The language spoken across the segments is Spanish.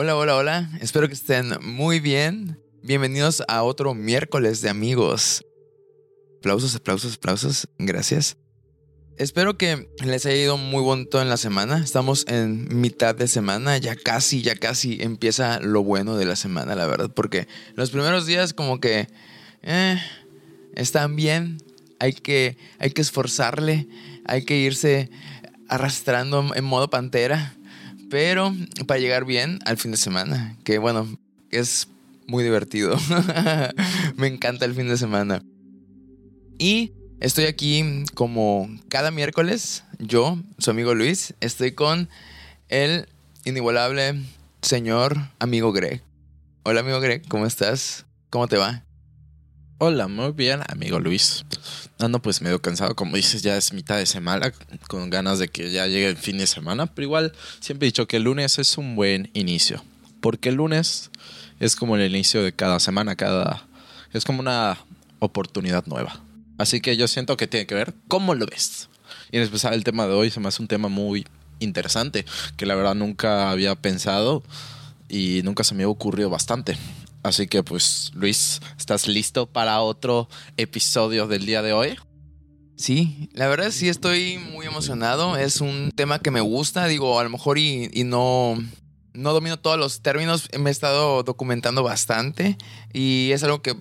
Hola, hola, hola. Espero que estén muy bien. Bienvenidos a otro miércoles de amigos. Aplausos, aplausos, aplausos. Gracias. Espero que les haya ido muy bonito en la semana. Estamos en mitad de semana, ya casi, ya casi empieza lo bueno de la semana, la verdad, porque los primeros días como que eh, están bien, hay que, hay que esforzarle, hay que irse arrastrando en modo pantera, pero para llegar bien al fin de semana, que bueno, es muy divertido. Me encanta el fin de semana. Y Estoy aquí como cada miércoles. Yo, su amigo Luis, estoy con el inigualable señor amigo Greg. Hola amigo Greg, ¿cómo estás? ¿Cómo te va? Hola, muy bien, amigo Luis. Ando pues medio cansado, como dices, ya es mitad de semana, con ganas de que ya llegue el fin de semana, pero igual siempre he dicho que el lunes es un buen inicio, porque el lunes es como el inicio de cada semana, cada es como una oportunidad nueva. Así que yo siento que tiene que ver cómo lo ves. Y en especial el tema de hoy se me hace un tema muy interesante, que la verdad nunca había pensado y nunca se me ha ocurrido bastante. Así que pues Luis, ¿estás listo para otro episodio del día de hoy? Sí, la verdad sí estoy muy emocionado. Es un tema que me gusta, digo, a lo mejor y, y no, no domino todos los términos, me he estado documentando bastante y es algo que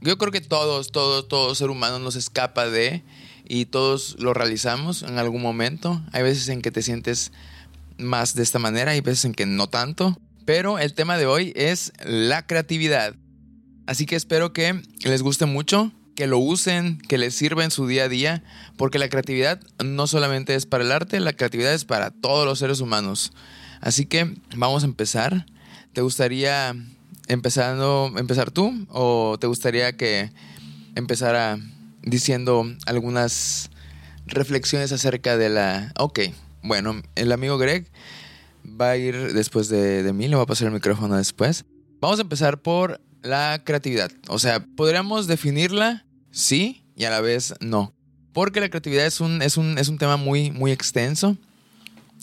yo creo que todos, todos, todo ser humano nos escapa de y todos lo realizamos en algún momento. Hay veces en que te sientes más de esta manera, hay veces en que no tanto. Pero el tema de hoy es la creatividad. Así que espero que les guste mucho, que lo usen, que les sirva en su día a día, porque la creatividad no solamente es para el arte, la creatividad es para todos los seres humanos. Así que vamos a empezar. ¿Te gustaría empezando, empezar tú o te gustaría que empezara diciendo algunas reflexiones acerca de la... Ok, bueno, el amigo Greg va a ir después de, de mí, le voy a pasar el micrófono después. Vamos a empezar por la creatividad. O sea, podríamos definirla sí y a la vez no. Porque la creatividad es un, es un, es un tema muy, muy extenso.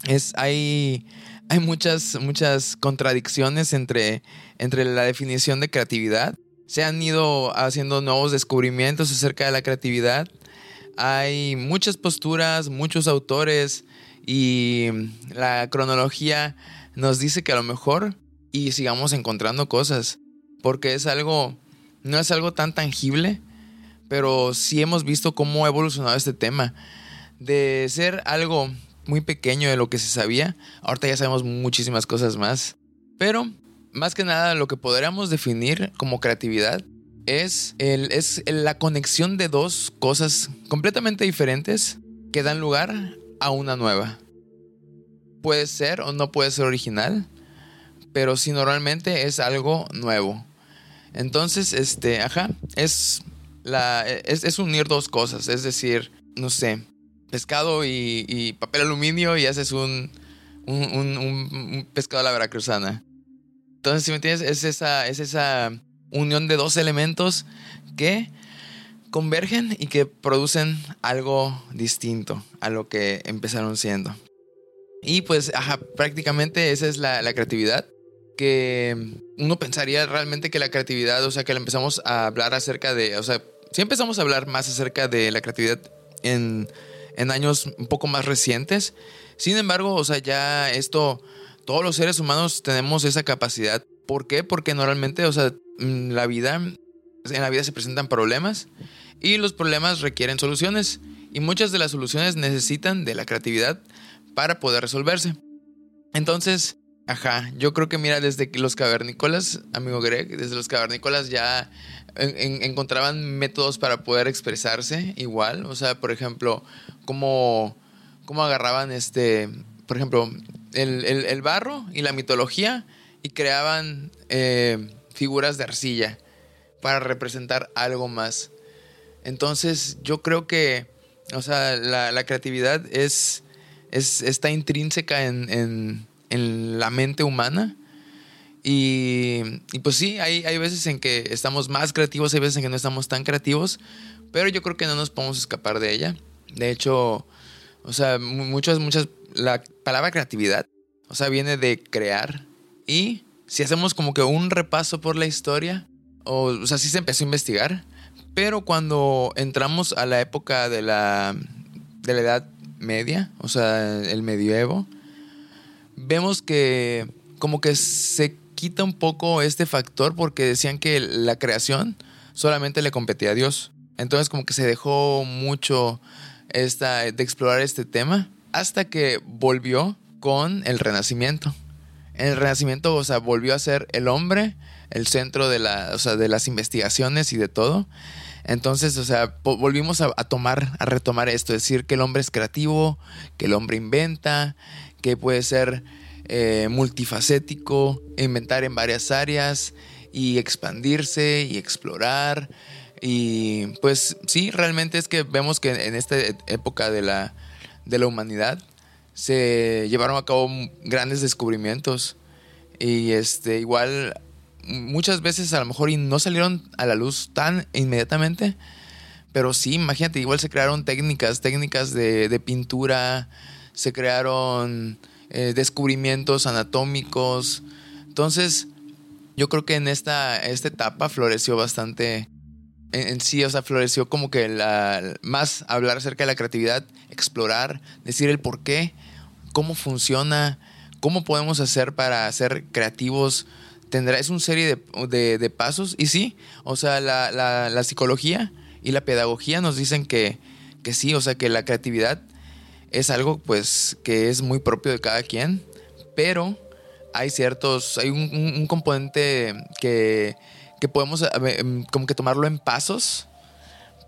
Es, hay hay muchas, muchas contradicciones entre, entre la definición de creatividad. Se han ido haciendo nuevos descubrimientos acerca de la creatividad. Hay muchas posturas, muchos autores y la cronología nos dice que a lo mejor y sigamos encontrando cosas, porque es algo, no es algo tan tangible, pero sí hemos visto cómo ha evolucionado este tema. De ser algo muy pequeño de lo que se sabía. Ahorita ya sabemos muchísimas cosas más. Pero, más que nada, lo que podríamos definir como creatividad es, el, es la conexión de dos cosas completamente diferentes que dan lugar a una nueva. Puede ser o no puede ser original, pero si normalmente es algo nuevo. Entonces, este, ajá, es, la, es, es unir dos cosas, es decir, no sé, pescado y, papel aluminio y haces un, un, pescado a la veracruzana. Entonces, si me entiendes, es esa, es esa unión de dos elementos que convergen y que producen algo distinto a lo que empezaron siendo. Y pues, ajá, prácticamente esa es la, la, creatividad. Que uno pensaría realmente que la creatividad, o sea, que le empezamos a hablar acerca de, o sea, si empezamos a hablar más acerca de la creatividad en en años un poco más recientes. Sin embargo, o sea, ya esto, todos los seres humanos tenemos esa capacidad. ¿Por qué? Porque normalmente, o sea, la vida, en la vida se presentan problemas y los problemas requieren soluciones. Y muchas de las soluciones necesitan de la creatividad para poder resolverse. Entonces, ajá, yo creo que mira, desde los cavernícolas, amigo Greg, desde los cavernícolas ya encontraban métodos para poder expresarse igual. O sea, por ejemplo, cómo, cómo agarraban este, por ejemplo, el, barro y la mitología y creaban eh, figuras de arcilla para representar algo más. Entonces, yo creo que, o sea, la, creatividad es, es, está intrínseca en la mente humana y, pues sí, hay, hay veces en que estamos más creativos, hay veces en que no estamos tan creativos, pero yo creo que no nos podemos escapar de ella. De hecho, o sea, muchas, muchas, la palabra creatividad, o sea, viene de crear y si hacemos como que un repaso por la historia, o, o sea, sí se empezó a investigar, pero cuando entramos a la época de la, de la Edad Media, o sea, el medievo, vemos que como que se quita un poco este factor porque decían que la creación solamente le competía a Dios. Entonces como que se dejó mucho esta, de explorar este tema hasta que volvió con el Renacimiento. En el Renacimiento, o sea, volvió a ser el hombre el centro de, la, o sea, de las investigaciones y de todo. Entonces, o sea, volvimos a, tomar, a retomar esto, decir que el hombre es creativo, que el hombre inventa, que puede ser eh, multifacético, inventar en varias áreas y expandirse y explorar. Y pues sí, realmente es que vemos que en esta época de la, de la humanidad se llevaron a cabo grandes descubrimientos. Y este, igual muchas veces a lo mejor y no salieron a la luz tan inmediatamente, pero sí, imagínate, igual se crearon técnicas, técnicas de, pintura, se crearon eh, descubrimientos anatómicos. Entonces, yo creo que en esta, esta etapa floreció bastante en, sí, o sea, floreció como que la, más hablar acerca de la creatividad, explorar, decir el por qué, cómo funciona, cómo podemos hacer para ser creativos, tendrá, es una serie de, pasos. Y sí, o sea, la, psicología y la pedagogía nos dicen que, que sí, o sea, que la creatividad es algo pues que es muy propio de cada quien, pero hay ciertos, hay un, componente que, que podemos em, como que tomarlo en pasos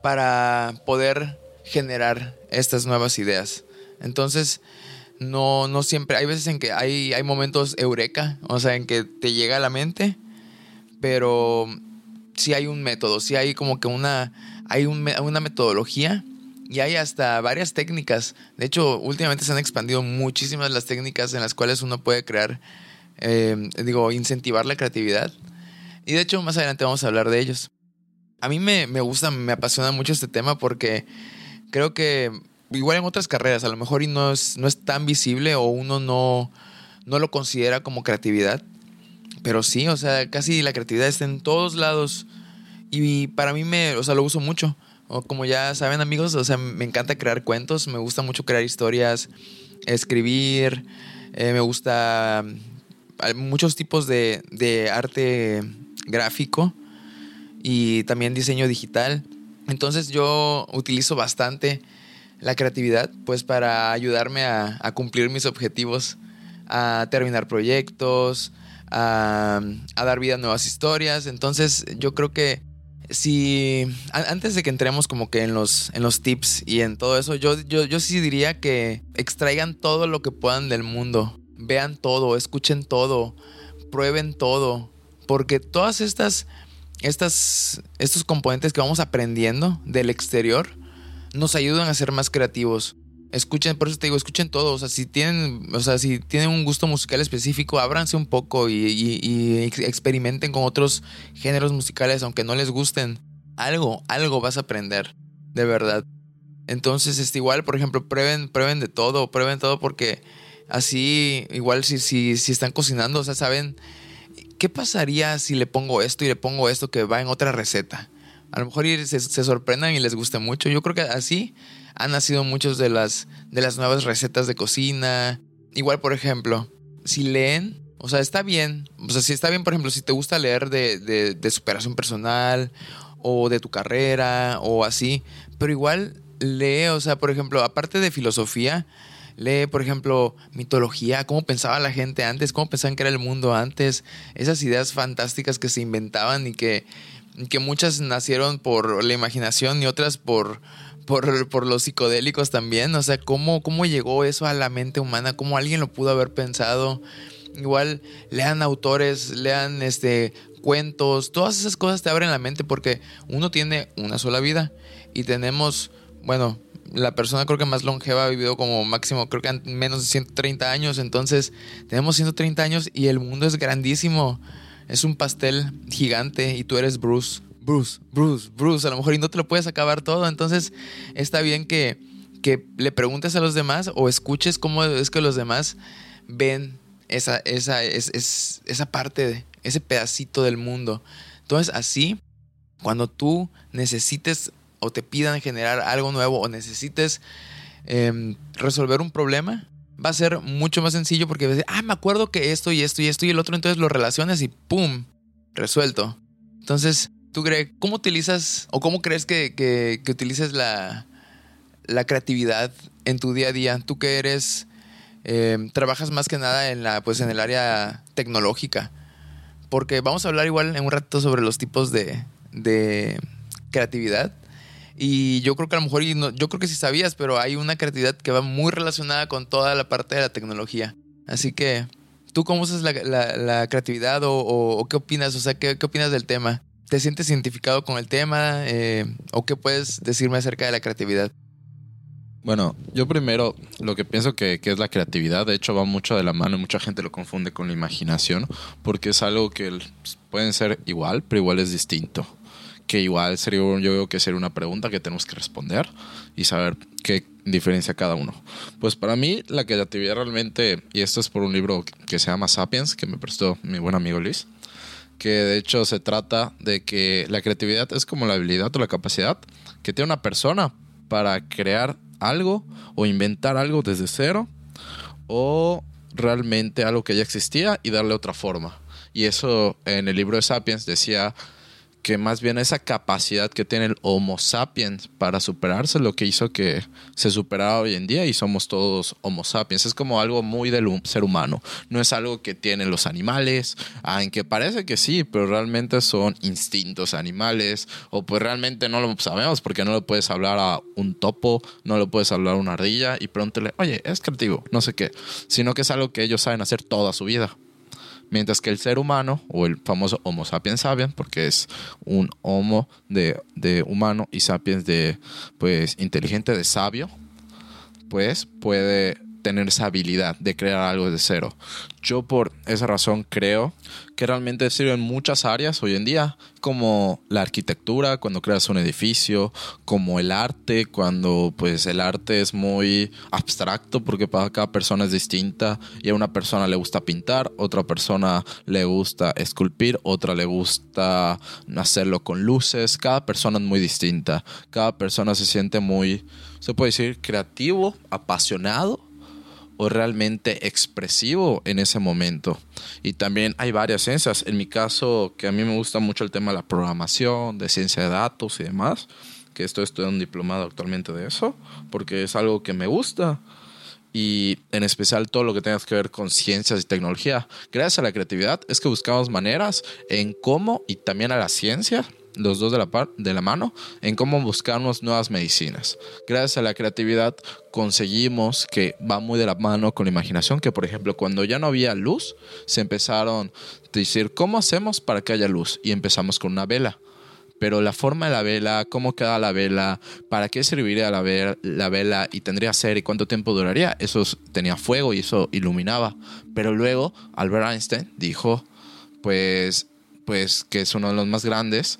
para poder generar estas nuevas ideas. Entonces, no, no siempre, hay veces en que hay, hay momentos eureka, o sea, en que te llega a la mente, pero sí hay un método, sí hay como que una, hay una metodología y hay hasta varias técnicas. De hecho, últimamente se han expandido muchísimas las técnicas en las cuales uno puede crear, eh, digo, incentivar la creatividad. Y de hecho, más adelante vamos a hablar de ellos. A mí me, me gusta, me apasiona mucho este tema porque creo que igual en otras carreras, a lo mejor y no es, no es tan visible o uno no, no lo considera como creatividad. Pero sí, o sea, casi la creatividad está en todos lados. Y para mí me, o sea, lo uso mucho. O como ya saben amigos, o sea, me encanta crear cuentos, me gusta mucho crear historias, escribir, eh, me gusta muchos tipos de, de arte gráfico y también diseño digital. Entonces yo utilizo bastante la creatividad, pues para ayudarme a, cumplir mis objetivos, a terminar proyectos, a, dar vida a nuevas historias. Entonces yo creo que si antes de que entremos como que en los, en los tips y en todo eso, yo, yo, yo sí diría que extraigan todo lo que puedan del mundo. Vean todo, escuchen todo, prueben todo. Porque todas estas, estas, estos componentes que vamos aprendiendo del exterior, nos ayudan a ser más creativos. Escuchen, por eso te digo, escuchen todo. O sea, si tienen, o sea, si tienen un gusto musical específico, ábranse un poco y, experimenten con otros géneros musicales, aunque no les gusten. Algo, algo vas a aprender, de verdad. Entonces, este, igual, por ejemplo, prueben, prueben de todo, prueben todo porque así, igual si, si, si están cocinando, o sea, saben, ¿qué pasaría si le pongo esto y le pongo esto que va en otra receta? A lo mejor se, sorprendan y les guste mucho. Yo creo que así han nacido muchas de las, de las nuevas recetas de cocina. Igual, por ejemplo, si leen, o sea, está bien. O sea, si está bien, por ejemplo, si te gusta leer de, de, superación personal o de tu carrera o así, pero igual lee, o sea, por ejemplo, aparte de filosofía, lee, por ejemplo, mitología, cómo pensaba la gente antes, cómo pensaban que era el mundo antes, esas ideas fantásticas que se inventaban y que que muchas nacieron por la imaginación y otras por, por, los psicodélicos también. O sea, ¿cómo, ¿cómo llegó eso a la mente humana? ¿Cómo alguien lo pudo haber pensado? Igual lean autores, lean este cuentos, todas esas cosas te abren la mente porque uno tiene una sola vida y tenemos, bueno, la persona creo que más longeva ha vivido como máximo, creo que menos de 130 años, entonces tenemos 130 años y el mundo es grandísimo es un pastel gigante y tú eres Bruce. Bruce, Bruce, Bruce, a lo mejor y no te lo puedes acabar todo, entonces está bien que, que le preguntes a los demás o escuches cómo es que los demás ven esa, esa, es, es- esa parte, de- ese pedacito del mundo. Entonces, así, cuando tú necesites o te pidan generar algo nuevo o necesites em, resolver un problema, va a ser mucho más sencillo porque vas a decir, ah, me acuerdo que esto y esto y esto y el otro, entonces lo relacionas y ¡pum! Resuelto. Entonces, tú, Greg, ¿cómo utilizas o cómo crees que, que, utilices la, la creatividad en tu día a día? Tú que eres, eh, trabajas más que nada en, la, pues, en el área tecnológica. Porque vamos a hablar igual en un rato sobre los tipos de, de creatividad. Y yo creo que a lo mejor, yo creo que sí sabías, pero hay una creatividad que va muy relacionada con toda la parte de la tecnología. Así que, ¿tú cómo usas la, la- creatividad o, qué opinas? O sea, ¿qué, qué opinas del tema? ¿Te sientes identificado con el tema? Eh, ¿O qué puedes decirme acerca de la creatividad? Bueno, yo primero lo que pienso que, que es la creatividad, de hecho va mucho de la mano, y mucha gente lo confunde con la imaginación, porque es algo que el- pueden ser igual, pero igual es distinto. Que igual sería, yo creo que sería una pregunta que tenemos que responder y saber qué diferencia cada uno. Pues para mí la creatividad realmente, y esto es por un libro que se llama Sapiens, que me prestó mi buen amigo Luis, que de hecho se trata de que la creatividad es como la habilidad o la capacidad que tiene una persona para crear algo o inventar algo desde cero o realmente algo que ya existía y darle otra forma. Y eso en el libro de Sapiens decía que más bien esa capacidad que tiene el Homo sapiens para superarse lo que hizo que se superara hoy en día y somos todos Homo sapiens. Es como algo muy del ser humano. No es algo que tienen los animales, aunque parece que sí, pero realmente son instintos animales o pues realmente no lo sabemos porque no le puedes hablar a un topo, no le puedes hablar a una ardilla y pregúntale, oye, es creativo, no sé qué, sino que es algo que ellos saben hacer toda su vida. Mientras que el ser humano, o el famoso Homo sapiens sapiens, porque es un Homo de, de humano y sapiens de, pues, inteligente, de sabio, pues puede tener esa habilidad de crear algo de cero. Yo por esa razón creo que realmente sirve en muchas áreas hoy en día, como la arquitectura, cuando creas un edificio, como el arte, cuando pues el arte es muy abstracto porque para cada persona es distinta y a una persona le gusta pintar, otra persona le gusta esculpir, otra le gusta hacerlo con luces, cada persona es muy distinta, cada persona se siente muy, se puede decir, creativo, apasionado o realmente expresivo en ese momento. Y también hay varias ciencias. En mi caso, que a mí me gusta mucho el tema de la programación, de ciencia de datos y demás, que estoy estudiando un diplomado actualmente de eso, porque es algo que me gusta. Y en especial todo lo que tenga que ver con ciencias y tecnología. Gracias a la creatividad es que buscamos maneras en cómo, y también a la ciencia, los dos de la, par- de la mano, en cómo buscarnos nuevas medicinas. Gracias a la creatividad conseguimos que va muy de la mano con la imaginación, que por ejemplo cuando ya no había luz, se empezaron a decir, ¿cómo hacemos para que haya luz? Y empezamos con una vela. Pero la forma de la vela, cómo queda la vela, para qué serviría la, ve- la vela y tendría ser y cuánto tiempo duraría, eso tenía fuego y eso iluminaba. Pero luego Albert Einstein dijo, pues, pues que es uno de los más grandes,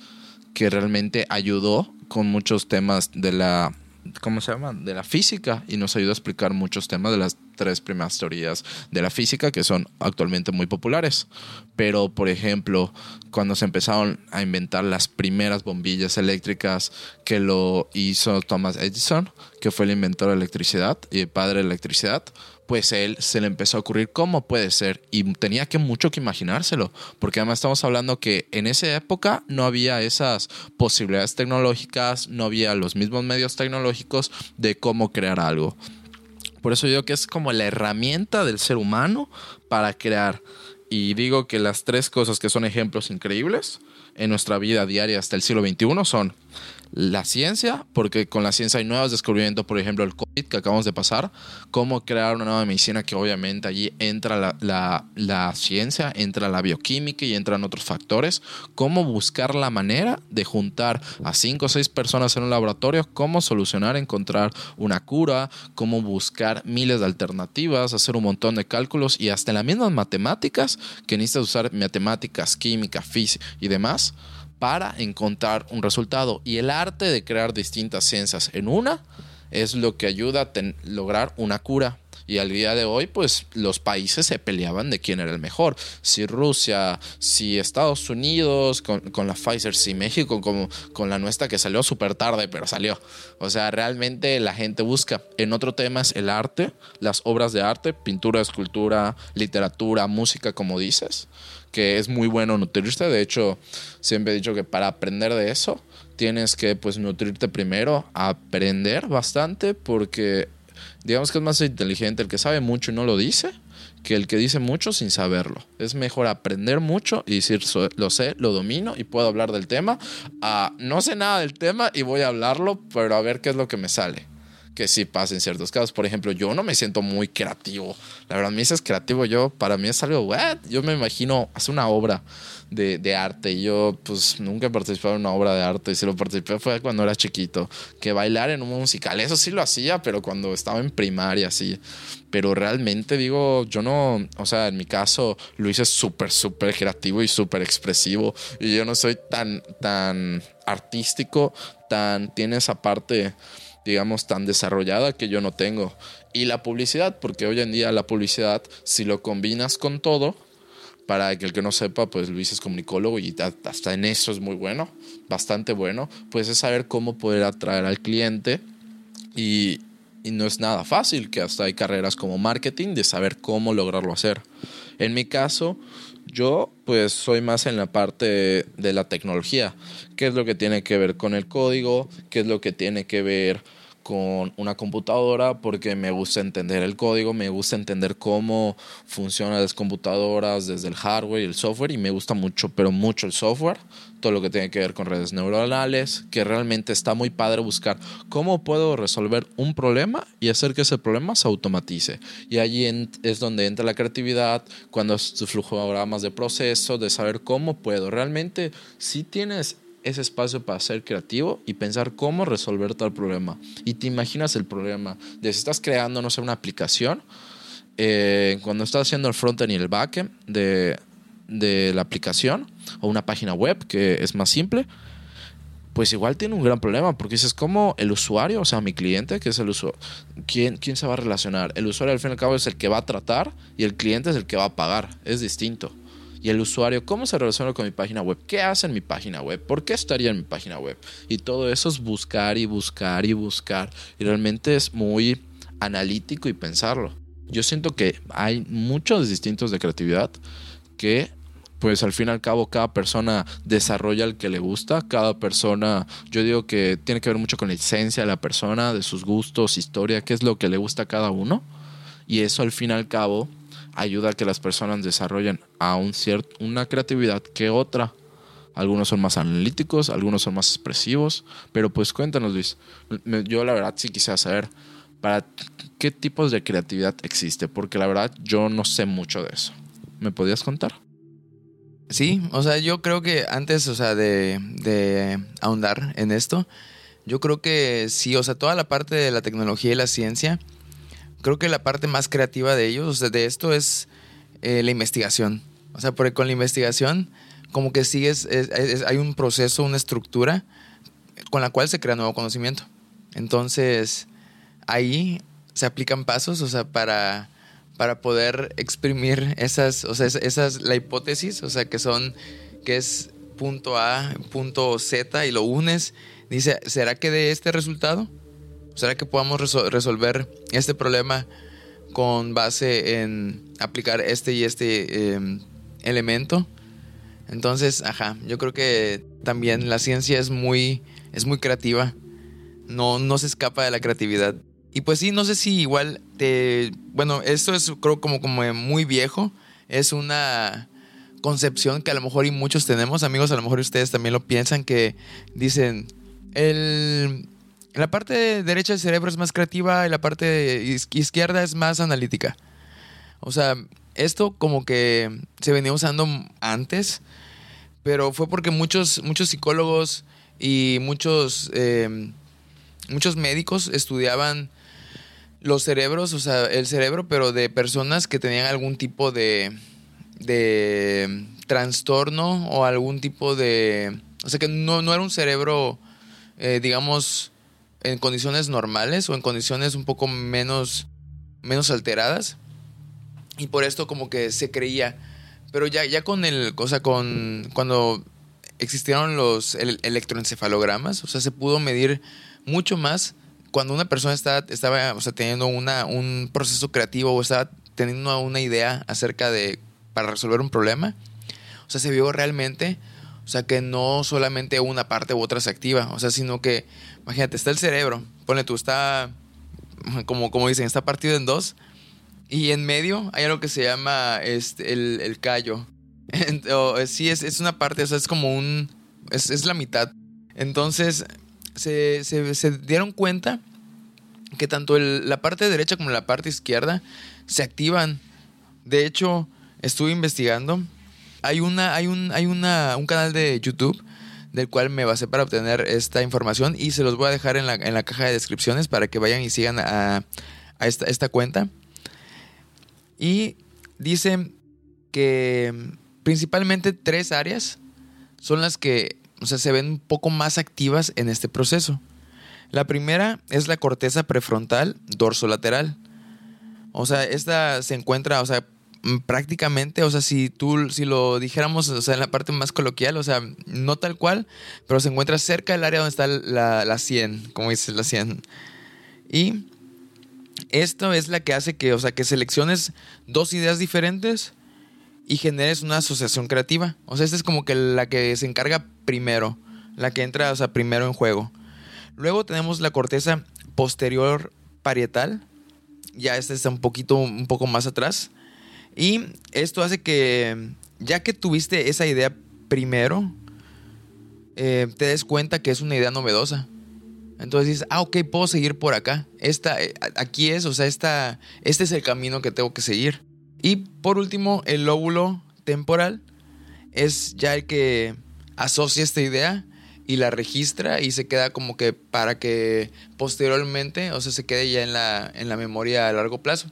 que realmente ayudó con muchos temas de la ¿cómo se llama? de la física y nos ayudó a explicar muchos temas de las tres primeras teorías de la física que son actualmente muy populares. Pero, por ejemplo, cuando se empezaron a inventar las primeras bombillas eléctricas que lo hizo Thomas Edison, que fue el inventor de electricidad y el padre de electricidad, pues él se le empezó a ocurrir cómo puede ser y tenía que mucho que imaginárselo, porque además estamos hablando que en esa época no había esas posibilidades tecnológicas, no había los mismos medios tecnológicos de cómo crear algo. Por eso yo digo que es como la herramienta del ser humano para crear. Y digo que las tres cosas que son ejemplos increíbles en nuestra vida diaria hasta el siglo XXI son la ciencia, porque con la ciencia hay nuevos descubrimientos, por ejemplo, el COVID que acabamos de pasar, cómo crear una nueva medicina que obviamente allí entra la, la- ciencia, entra la bioquímica y entran otros factores, cómo buscar la manera de juntar a cinco o seis personas en un laboratorio, cómo solucionar, encontrar una cura, cómo buscar miles de alternativas, hacer un montón de cálculos y hasta las mismas matemáticas, que necesitas usar matemáticas, química, física y demás para encontrar un resultado. Y el arte de crear distintas ciencias en una es lo que ayuda a lograr una cura. Y al día de hoy, pues los países se peleaban de quién era el mejor. Si Rusia, si Estados Unidos con, con la Pfizer, si México como, con la nuestra que salió súper tarde, pero salió. O sea, realmente la gente busca. En otro tema es el arte, las obras de arte, pintura, escultura, literatura, música, como dices que es muy bueno nutrirse. De hecho, siempre he dicho que para aprender de eso tienes que pues nutrirte primero, aprender bastante porque digamos que es más inteligente el que sabe mucho y no lo dice que el que dice mucho sin saberlo. Es mejor aprender mucho y decir, lo sé, lo domino y puedo hablar del tema. a no sé nada del tema y voy a hablarlo, pero a ver qué es lo que me sale que sí pasa en ciertos casos. Por ejemplo, yo no me siento muy creativo. La verdad, me dices creativo, yo, para mí es algo, what? Yo me imagino hacer una obra de, de, arte y yo, pues, nunca he participado en una obra de arte. Y si lo participé fue cuando era chiquito. Que bailar en un musical, eso sí lo hacía, pero cuando estaba en primaria, sí. Pero realmente digo, yo no, o sea, en mi caso, Luis es súper, súper creativo y súper expresivo. Y yo no soy tan, tan artístico, tan, tiene esa parte digamos, tan desarrollada que yo no tengo. Y la publicidad, porque hoy en día la publicidad, si lo combinas con todo, para que el que no sepa, pues Luis es comunicólogo y hasta en eso es muy bueno, bastante bueno, pues es saber cómo poder atraer al cliente y, y no es nada fácil, que hasta hay carreras como marketing de saber cómo lograrlo hacer. En mi caso, yo pues soy más en la parte de la tecnología, qué es lo que tiene que ver con el código, qué es lo que tiene que ver con una computadora porque me gusta entender el código, me gusta entender cómo funcionan las computadoras desde el hardware y el software y me gusta mucho, pero mucho el software, todo lo que tiene que ver con redes neuronales, que realmente está muy padre buscar cómo puedo resolver un problema y hacer que ese problema se automatice. Y allí es donde entra la creatividad, cuando es flujogramas de proceso, de saber cómo puedo. Realmente si tienes ese espacio para ser creativo y pensar cómo resolver tal problema. Y te imaginas el problema de si estás creando, no sé, una aplicación, eh, cuando estás haciendo el frontend y el backend de, de la aplicación o una página web que es más simple, pues igual tiene un gran problema, porque dices, ¿cómo el usuario, o sea, mi cliente, que es el usuario, ¿quién, ¿quién se va a relacionar? El usuario al fin y al cabo es el que va a tratar y el cliente es el que va a pagar, es distinto y el usuario, cómo se relaciona con mi página web, qué hace en mi página web, por qué estaría en mi página web. Y todo eso es buscar y buscar y buscar. Y realmente es muy analítico y pensarlo. Yo siento que hay muchos distintos de creatividad que pues al fin y al cabo cada persona desarrolla el que le gusta, cada persona, yo digo que tiene que ver mucho con la esencia de la persona, de sus gustos, historia, qué es lo que le gusta a cada uno. Y eso al fin y al cabo ayuda a que las personas desarrollen a cierto, una creatividad que otra. Algunos son más analíticos, algunos son más expresivos, pero pues cuéntanos Luis, yo la verdad sí quisiera saber para qué tipos de creatividad existe, porque la verdad yo no sé mucho de eso. ¿Me podías contar? Sí, o sea, yo creo que antes, o sea, de, de ahondar en esto, yo creo que sí, o sea, toda la parte de la tecnología y la ciencia, creo que la parte más creativa de ellos, o sea, de esto es eh, la investigación. O sea, porque con la investigación, como que sigues, hay un proceso, una estructura con la cual se crea nuevo conocimiento. Entonces, ahí se aplican pasos, o sea, para, para poder exprimir esas, o sea, esas, la hipótesis, o sea, que son, que es punto A, punto Z y lo unes. Dice, ¿será que de este resultado? ¿Será que podamos resolver este problema con base en aplicar este y este em, elemento? Entonces, ajá, yo creo que también la ciencia es muy, es muy creativa. No, no se escapa de la creatividad. Y pues sí, no sé si igual te... Bueno, esto es creo como, como muy viejo. Es una concepción que a lo mejor y muchos tenemos, amigos, a lo mejor ustedes también lo piensan, que dicen, el, la parte derecha del cerebro es más creativa y la parte izquierda es más analítica. O sea, esto como que se venía usando antes, pero fue porque muchos, muchos psicólogos y muchos, eh, muchos médicos estudiaban los cerebros, o sea, el cerebro, pero de personas que tenían algún tipo de, de trastorno o algún tipo de... O sea, que no, no era un cerebro, eh, digamos, en condiciones normales o en condiciones un poco menos menos alteradas. Y por esto como que se creía. Pero ya, ya con el, o sea, con cuando existieron los electroencefalogramas, o sea, se pudo medir mucho más cuando una persona estaba, estaba o sea, teniendo una, un proceso creativo o estaba teniendo una idea acerca de, para resolver un problema. O sea, se vio realmente, o sea, que no solamente una parte u otra se activa, o sea, sino que, imagínate, está el cerebro, ponle tú, está, como, como dicen, está partido en dos, y en medio hay algo que se llama este, el, el callo. sí, es, es, una parte, o es como un, es, es la mitad. Entonces, se, se, se dieron cuenta que tanto la parte derecha como la parte izquierda se activan. De hecho, estuve investigando. Hay una, hay un, hay una, un canal de YouTube del cual me basé para obtener esta información y se los voy a dejar en la, en la caja de descripciones para que vayan y sigan a, a esta, esta cuenta. Y dice que principalmente tres áreas son las que o sea, se ven un poco más activas en este proceso. La primera es la corteza prefrontal dorsolateral. O sea, esta se encuentra, o sea, prácticamente, o sea, si tú, si lo dijéramos, o sea, en la parte más coloquial, o sea, no tal cual, pero se encuentra cerca del área donde está la, la 100, como dice la 100. Y esto es la que hace que, o sea, que selecciones dos ideas diferentes y generes una asociación creativa. O sea, esta es como que la que se encarga primero, la que entra, o sea, primero en juego. Luego tenemos la corteza posterior parietal. Ya esta está un poquito, un poco más atrás. Y esto hace que, ya que tuviste esa idea primero, eh, te des cuenta que es una idea novedosa. Entonces dices, ah, ok, puedo seguir por acá. Esta, eh, aquí es, o sea, esta, este es el camino que tengo que seguir. Y por último, el lóbulo temporal es ya el que asocia esta idea y la registra y se queda como que para que posteriormente, o sea, se quede ya en la, en la memoria a largo plazo.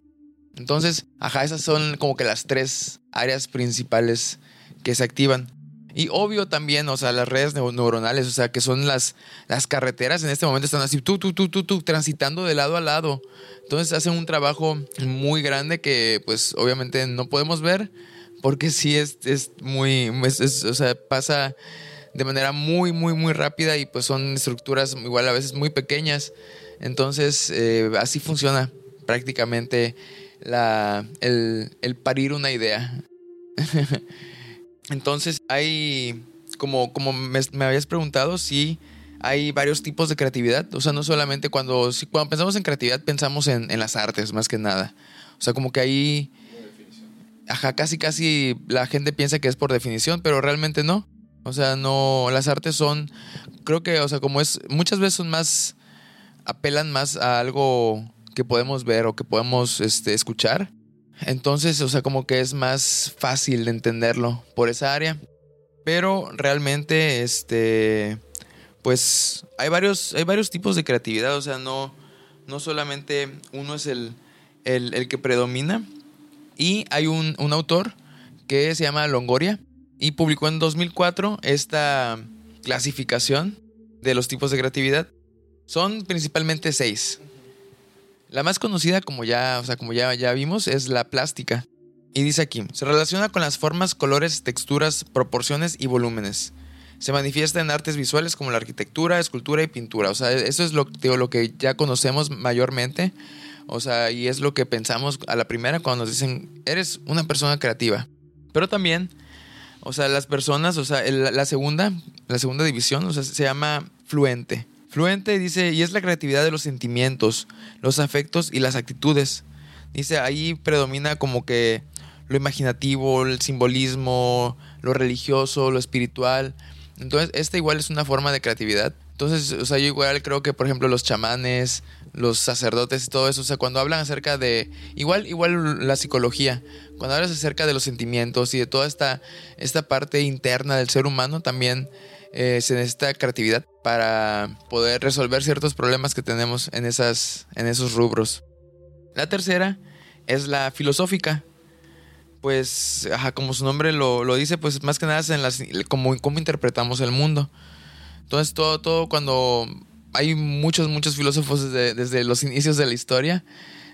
Entonces, ajá, esas son como que las tres áreas principales que se activan. Y obvio también, o sea, las redes neuronales, o sea, que son las, las carreteras en este momento están así, tú, tú, tú, tú, tú, transitando de lado a lado. Entonces hacen un trabajo muy grande que pues obviamente no podemos ver porque sí es, es muy, o sea, pasa de manera muy, muy, muy rápida y pues son estructuras igual a veces muy pequeñas. Entonces, eh, así funciona prácticamente la, el, el parir una idea. Entonces, hay, como, como me, habías preguntado, sí hay varios tipos de creatividad. O sea, no solamente cuando, cuando pensamos en creatividad pensamos en, en las artes, más que nada. O sea, como que ahí... Ajá, casi, casi la gente piensa que es por definición, pero realmente no. O sea, no, las artes son, creo que, o sea, como es, muchas veces son más, apelan más a algo que podemos ver o que podemos este, escuchar. Entonces, o sea, como que es más fácil de entenderlo por esa área. Pero realmente, este, pues hay varios, hay varios tipos de creatividad. O sea, no, no solamente uno es el, el, que predomina. Y hay un, un autor que se llama Longoria y publicó en 2004 esta clasificación de los tipos de creatividad. Son principalmente seis. La más conocida, como ya, o sea, como ya, ya vimos, es la plástica. Y dice aquí, se relaciona con las formas, colores, texturas, proporciones y volúmenes. Se manifiesta en artes visuales como la arquitectura, escultura y pintura. O sea, eso es lo, lo que ya conocemos mayormente. O sea, y es lo que pensamos a la primera cuando nos dicen, eres una persona creativa. Pero también o sea, las personas, o sea, la segunda, la segunda división, o sea, se llama fluente. Fluente dice, y es la creatividad de los sentimientos, los afectos y las actitudes. Dice, ahí predomina como que lo imaginativo, el simbolismo, lo religioso, lo espiritual. Entonces, esta igual es una forma de creatividad. Entonces, o sea, yo igual creo que, por ejemplo, los chamanes, los sacerdotes y todo eso, o sea, cuando hablan acerca de, igual, igual la psicología, cuando hablas acerca de los sentimientos y de toda esta, esta parte interna del ser humano, también eh, se necesita creatividad para poder resolver ciertos problemas que tenemos en, esas, en esos rubros. La tercera es la filosófica. Pues, como su nombre lo, dice, pues más que nada es en las, cómo, cómo interpretamos el mundo. Entonces, todo, todo cuando hay muchos, muchos filósofos desde, desde los inicios de la historia,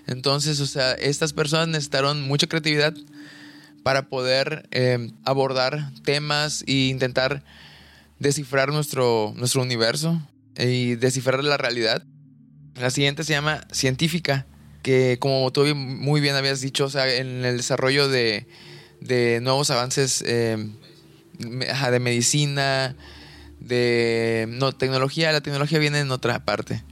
Entonces, o sea, estas personas necesitaron mucha creatividad para poder eh, abordar temas e intentar descifrar nuestro, nuestro universo y descifrar la realidad. La siguiente se llama científica, que como tú muy bien habías dicho, en el desarrollo de, de nuevos avances eh, de medicina, de no, tecnología, la tecnología viene en otra parte.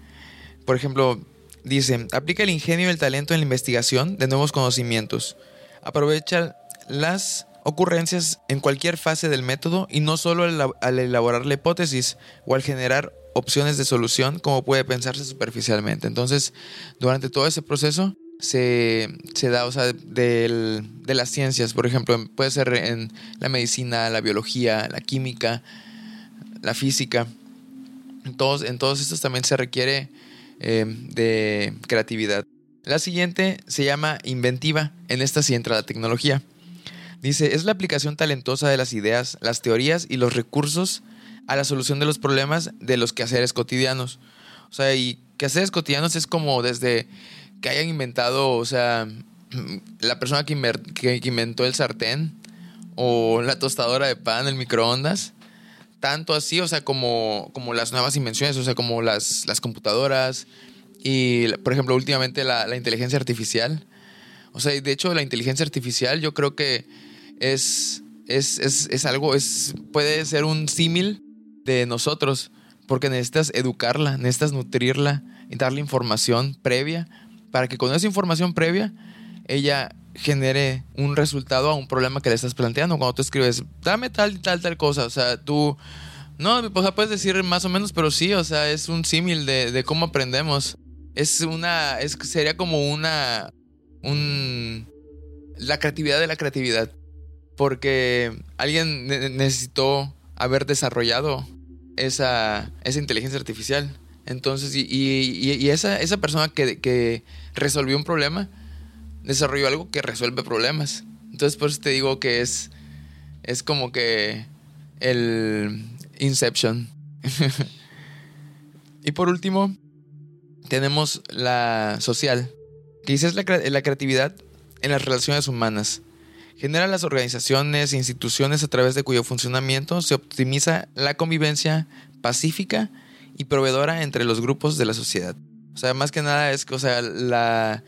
Por ejemplo, dice, aplica el ingenio y el talento en la investigación de nuevos conocimientos. Aprovecha las ocurrencias en cualquier fase del método y no solo al, elaborar la hipótesis o al generar opciones de solución como puede pensarse superficialmente. Entonces, durante todo ese proceso se, da, o sea, de las ciencias, por ejemplo, puede ser en la medicina, la biología, la química, la física. En todos, en estos también se requiere eh, de creatividad. La siguiente se llama inventiva. En esta sí entra la tecnología. Dice, es la aplicación talentosa de las ideas, las teorías y los recursos a la solución de los problemas de los quehaceres cotidianos. O sea, y quehaceres cotidianos es como desde que hayan inventado, o sea, la persona que, inventó el sartén o la tostadora de pan, el microondas, tanto así, o sea, como, como las nuevas invenciones, o sea, como las, las computadoras y, por ejemplo, últimamente la, la inteligencia artificial. O sea, de hecho, la inteligencia artificial yo creo que es, es, es, es algo, es, puede ser un símil de nosotros, porque necesitas educarla, necesitas nutrirla y darle información previa para que con esa información previa ella genere un resultado a un problema que le estás planteando. Cuando tú escribes, dame tal tal, tal cosa, o sea, tú, no, o sea, puedes decir más o menos, pero sí, o sea, es un símil de, cómo aprendemos. Es una, es, sería como una, un, la creatividad de la creatividad. Porque alguien necesitó haber desarrollado esa, esa inteligencia artificial. Entonces, y, y, esa, esa persona que, que resolvió un problema, desarrolló algo que resuelve problemas. Entonces, por eso te digo que es, es como que el Inception. y por último, tenemos la social, que la, la creatividad en las relaciones humanas. Genera las organizaciones e instituciones a través de cuyo funcionamiento se optimiza la convivencia pacífica y proveedora entre los grupos de la sociedad. O sea, más que nada es que, o sea, la,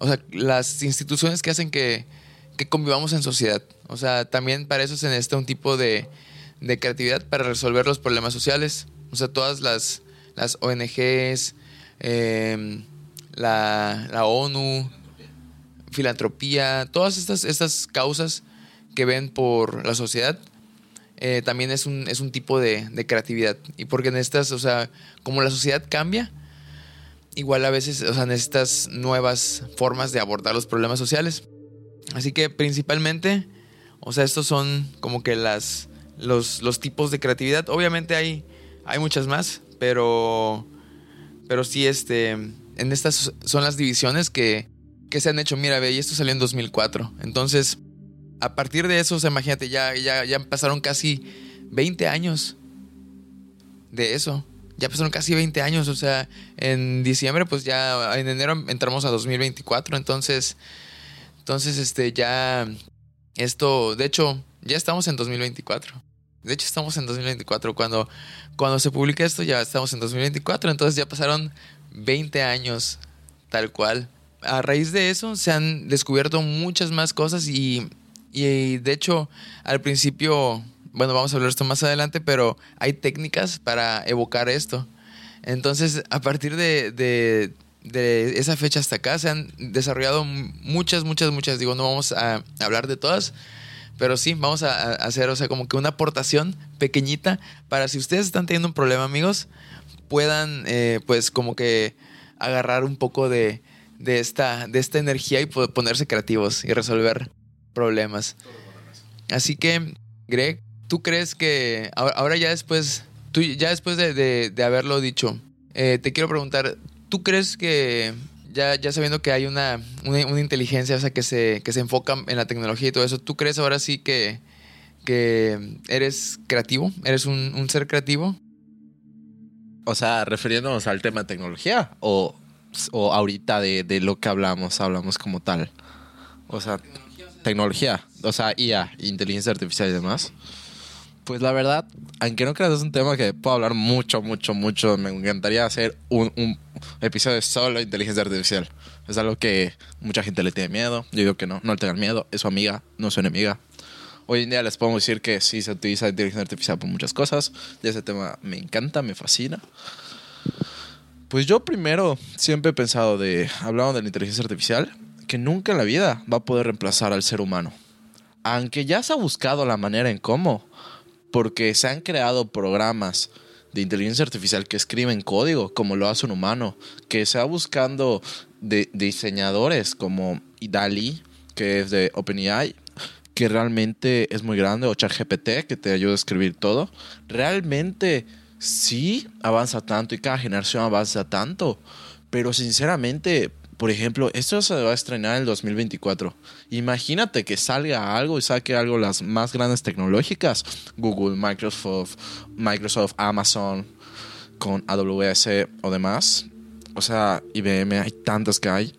o sea, las instituciones que hacen que, convivamos en sociedad. O sea, también para eso se necesita un tipo de, creatividad para resolver los problemas sociales. O sea, todas las, las ONGs, em, la, la, ONU, filantropía, todas estas, estas causas que ven por la sociedad, eh, también es un, es un tipo de, creatividad. Y porque necesitas, o sea, como la sociedad cambia, igual a veces, o sea, necesitas nuevas formas de abordar los problemas sociales. Así que principalmente, o sea, estos son como que las, los, los tipos de creatividad. Obviamente hay, hay muchas más, pero, pero sí, este, en estas son las divisiones que, que se han hecho. Mira, ve, y esto salió en 2004. Entonces, a partir de eso, o sea, imagínate, ya, ya, ya pasaron casi 20 años de eso ya pasaron casi 20 años, o sea, en diciembre, pues ya en enero entramos a 2024, entonces, entonces, este, ya, esto, de hecho, ya estamos en 2024. De hecho, estamos en 2024. Cuando, cuando se publica esto, ya estamos en 2024, entonces ya pasaron 20 años, tal cual. A raíz de eso, se han descubierto muchas más cosas y, y de hecho, al principio bueno, vamos a hablar esto más adelante, pero hay técnicas para evocar esto. Entonces, a partir de, de, esa fecha hasta acá, se han desarrollado muchas, muchas, muchas. Digo, no vamos a hablar de todas, pero sí, vamos a, hacer, o sea, como que una aportación pequeñita para si ustedes están teniendo un problema, amigos, puedan, eh, pues, como que agarrar un poco de, de, esta, de esta energía y ponerse creativos y resolver problemas. Así que, Greg, ¿tú crees que ahora, ya después, ya después de, haberlo dicho, eh, te quiero preguntar, ¿tú crees que ya, ya sabiendo que hay una, una, inteligencia o sea, que, se, que se enfoca en la tecnología y todo eso, ¿tú crees ahora sí que, que eres creativo? ¿Eres un, ser creativo? O sea, refiriéndonos al tema de tecnología o o ahorita de, de lo que hablamos, hablamos como tal. O sea, tecnología, o sea, IA, inteligencia artificial y demás. Pues la verdad, aunque no creas, es un tema que puedo hablar mucho, mucho, mucho. Me encantaría hacer un, un episodio solo de inteligencia artificial. Es algo que mucha gente le tiene miedo. Yo digo que no, no le tengan miedo. Es su amiga, no es su enemiga. Hoy en día les podemos decir que sí se utiliza inteligencia artificial por muchas cosas. Y ese tema me encanta, me fascina. Pues yo primero siempre he pensado de, hablando de la inteligencia artificial, que nunca en la vida va a poder reemplazar al ser humano. Aunque ya se ha buscado la manera en cómo, porque se han creado programas de inteligencia artificial que escriben código como lo hace un humano, que se va buscando de diseñadores como DALI, que es de OpenAI, que realmente es muy grande, o ChatGPT, que te ayuda a escribir todo. Realmente sí avanza tanto y cada generación avanza tanto, pero sinceramente por ejemplo, esto se va a estrenar en el 2024. Imagínate que salga algo y saque algo las más grandes tecnológicas. Google, Microsoft, Microsoft, Amazon, con AWS o demás. O sea, IBM, hay tantas que hay.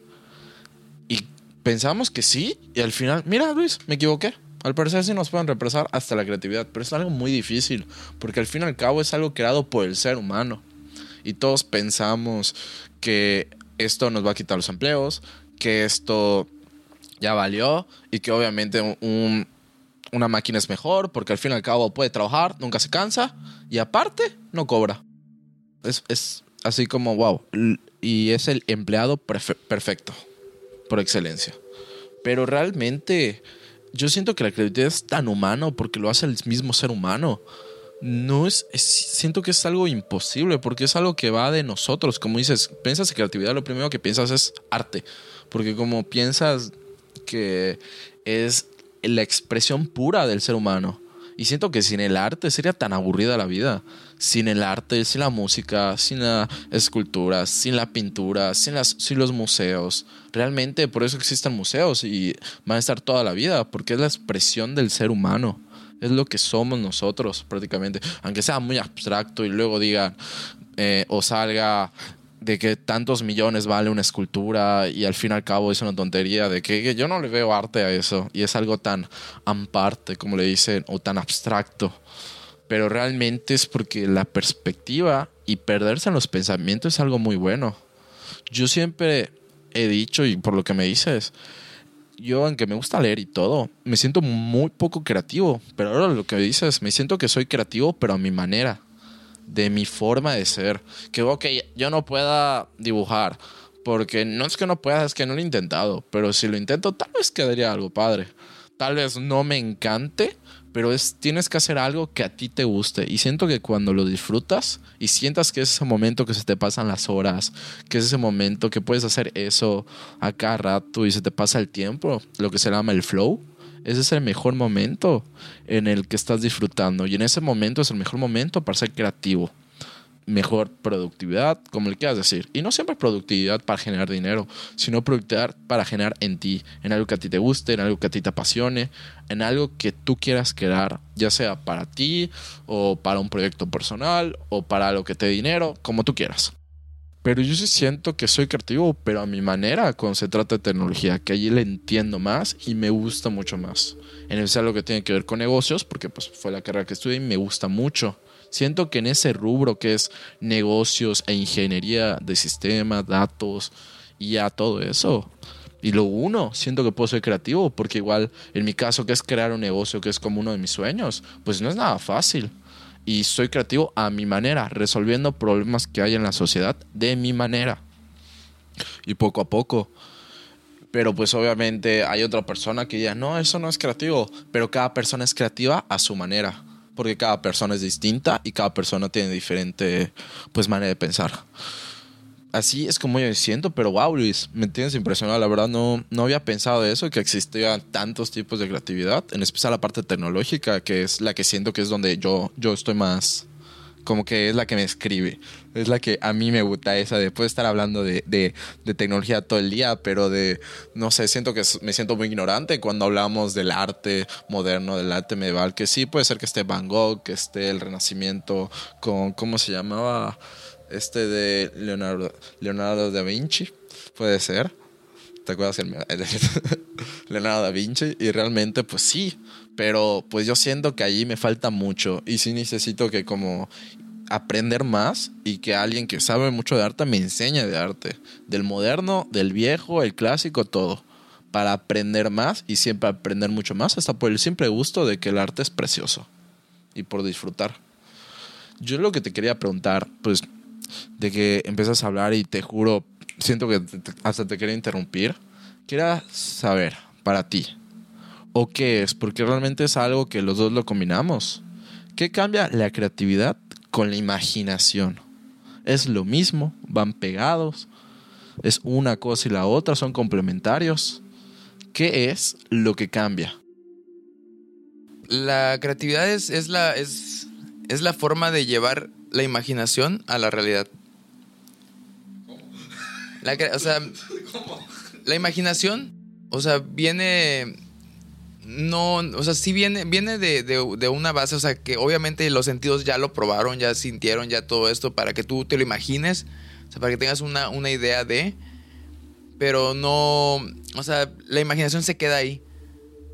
Y pensamos que sí, y al final, mira Luis, me equivoqué. Al parecer sí nos pueden represar hasta la creatividad, pero es algo muy difícil, porque al fin y al cabo es algo creado por el ser humano. Y todos pensamos que esto nos va a quitar los empleos, que esto ya valió y que obviamente un, una máquina es mejor porque al fin y al cabo puede trabajar, nunca se cansa y aparte no cobra. Es, es así como, wow, y es el empleado perfecto, por excelencia. Pero realmente yo siento que la creatividad es tan humano porque lo hace el mismo ser humano no es, siento que es algo imposible porque es algo que va de nosotros. Como dices, piensas en creatividad, lo primero que piensas es arte, porque como piensas que es la expresión pura del ser humano. Y siento que sin el arte sería tan aburrida la vida. Sin el arte, sin la música, sin la escultura, sin la pintura, sin, las, sin los museos. Realmente por eso existen museos y van a estar toda la vida, porque es la expresión del ser humano es lo que somos nosotros prácticamente. Aunque sea muy abstracto y luego diga eh, o salga de que tantos millones vale una escultura y al fin y al cabo es una tontería de que, yo no le veo arte a eso y es algo tan amparte como le dicen o tan abstracto pero realmente es porque la perspectiva y perderse en los pensamientos es algo muy bueno yo siempre he dicho y por lo que me dices yo, aunque me gusta leer y todo, me siento muy poco creativo. Pero ahora lo que dices, me siento que soy creativo, pero a mi manera, de mi forma de ser. Que, ok, yo no pueda dibujar, porque no es que no pueda, es que no lo he intentado. Pero si lo intento, tal vez quedaría algo padre. Tal vez no me encante, pero es, tienes que hacer algo que a ti te guste. Y siento que cuando lo disfrutas y sientas que es ese momento que se te pasan las horas, que es ese momento que puedes hacer eso a cada rato y se te pasa el tiempo, lo que se llama el flow, ese es el mejor momento en el que estás disfrutando. Y en ese momento es el mejor momento para ser creativo mejor productividad, como le quieras decir. Y no siempre productividad para generar dinero, sino productividad para generar en ti, en algo que a ti te guste, en algo que a ti te apasione, en algo que tú quieras crear, ya sea para ti o para un proyecto personal o para lo que te dé dinero, como tú quieras. Pero yo sí siento que soy creativo, pero a mi manera cuando se trata de tecnología, que allí le entiendo más y me gusta mucho más. En especial lo que tiene que ver con negocios, porque pues fue la carrera que estudié y me gusta mucho. Siento que en ese rubro que es negocios e ingeniería de sistemas, datos y ya todo eso. Y lo uno, siento que puedo ser creativo, porque igual en mi caso que es crear un negocio que es como uno de mis sueños, pues no es nada fácil. Y soy creativo a mi manera, resolviendo problemas que hay en la sociedad de mi manera. Y poco a poco. Pero pues obviamente hay otra persona que diga, no, eso no es creativo, pero cada persona es creativa a su manera porque cada persona es distinta y cada persona tiene diferente pues manera de pensar. Así es como yo siento, pero wow, Luis, me tienes impresionado. La verdad, no, no había pensado eso, que existían tantos tipos de creatividad, en especial la parte tecnológica, que es la que siento que es donde yo, yo estoy más, como que es la que me escribe. Es la que a mí me gusta esa de poder estar hablando de, de, de, tecnología todo el día, pero de, no sé, siento que me siento muy ignorante cuando hablamos del arte moderno, del arte medieval, que sí puede ser que esté Van Gogh, que esté el Renacimiento con, ¿cómo se llamaba? Este de Leonardo, Leonardo da Vinci, puede ser. ¿Te acuerdas? El, Leonardo da Vinci. Y realmente, pues sí. Pero pues yo siento que allí me falta mucho. Y sí necesito que como aprender más y que alguien que sabe mucho de arte me enseñe de arte. Del moderno, del viejo, el clásico, todo. Para aprender más y siempre aprender mucho más. Hasta por el simple gusto de que el arte es precioso. Y por disfrutar. Yo lo que te quería preguntar, pues, de que empiezas a hablar y te juro, siento que hasta te quería interrumpir. Quería saber, para ti, ¿o qué es? Porque realmente es algo que los dos lo combinamos. ¿Qué cambia la creatividad con la imaginación? Es lo mismo, van pegados, es una cosa y la otra, son complementarios. ¿Qué es lo que cambia? La creatividad es, es la, es, es la forma de llevar la imaginación a la realidad. La, o sea, la imaginación, o sea, viene. No, o sea, sí viene, viene de, de, una base, o sea, que obviamente los sentidos ya lo probaron, ya sintieron, ya todo esto, para que tú te lo imagines, o sea, para que tengas una, una idea de. Pero no, o sea, la imaginación se queda ahí.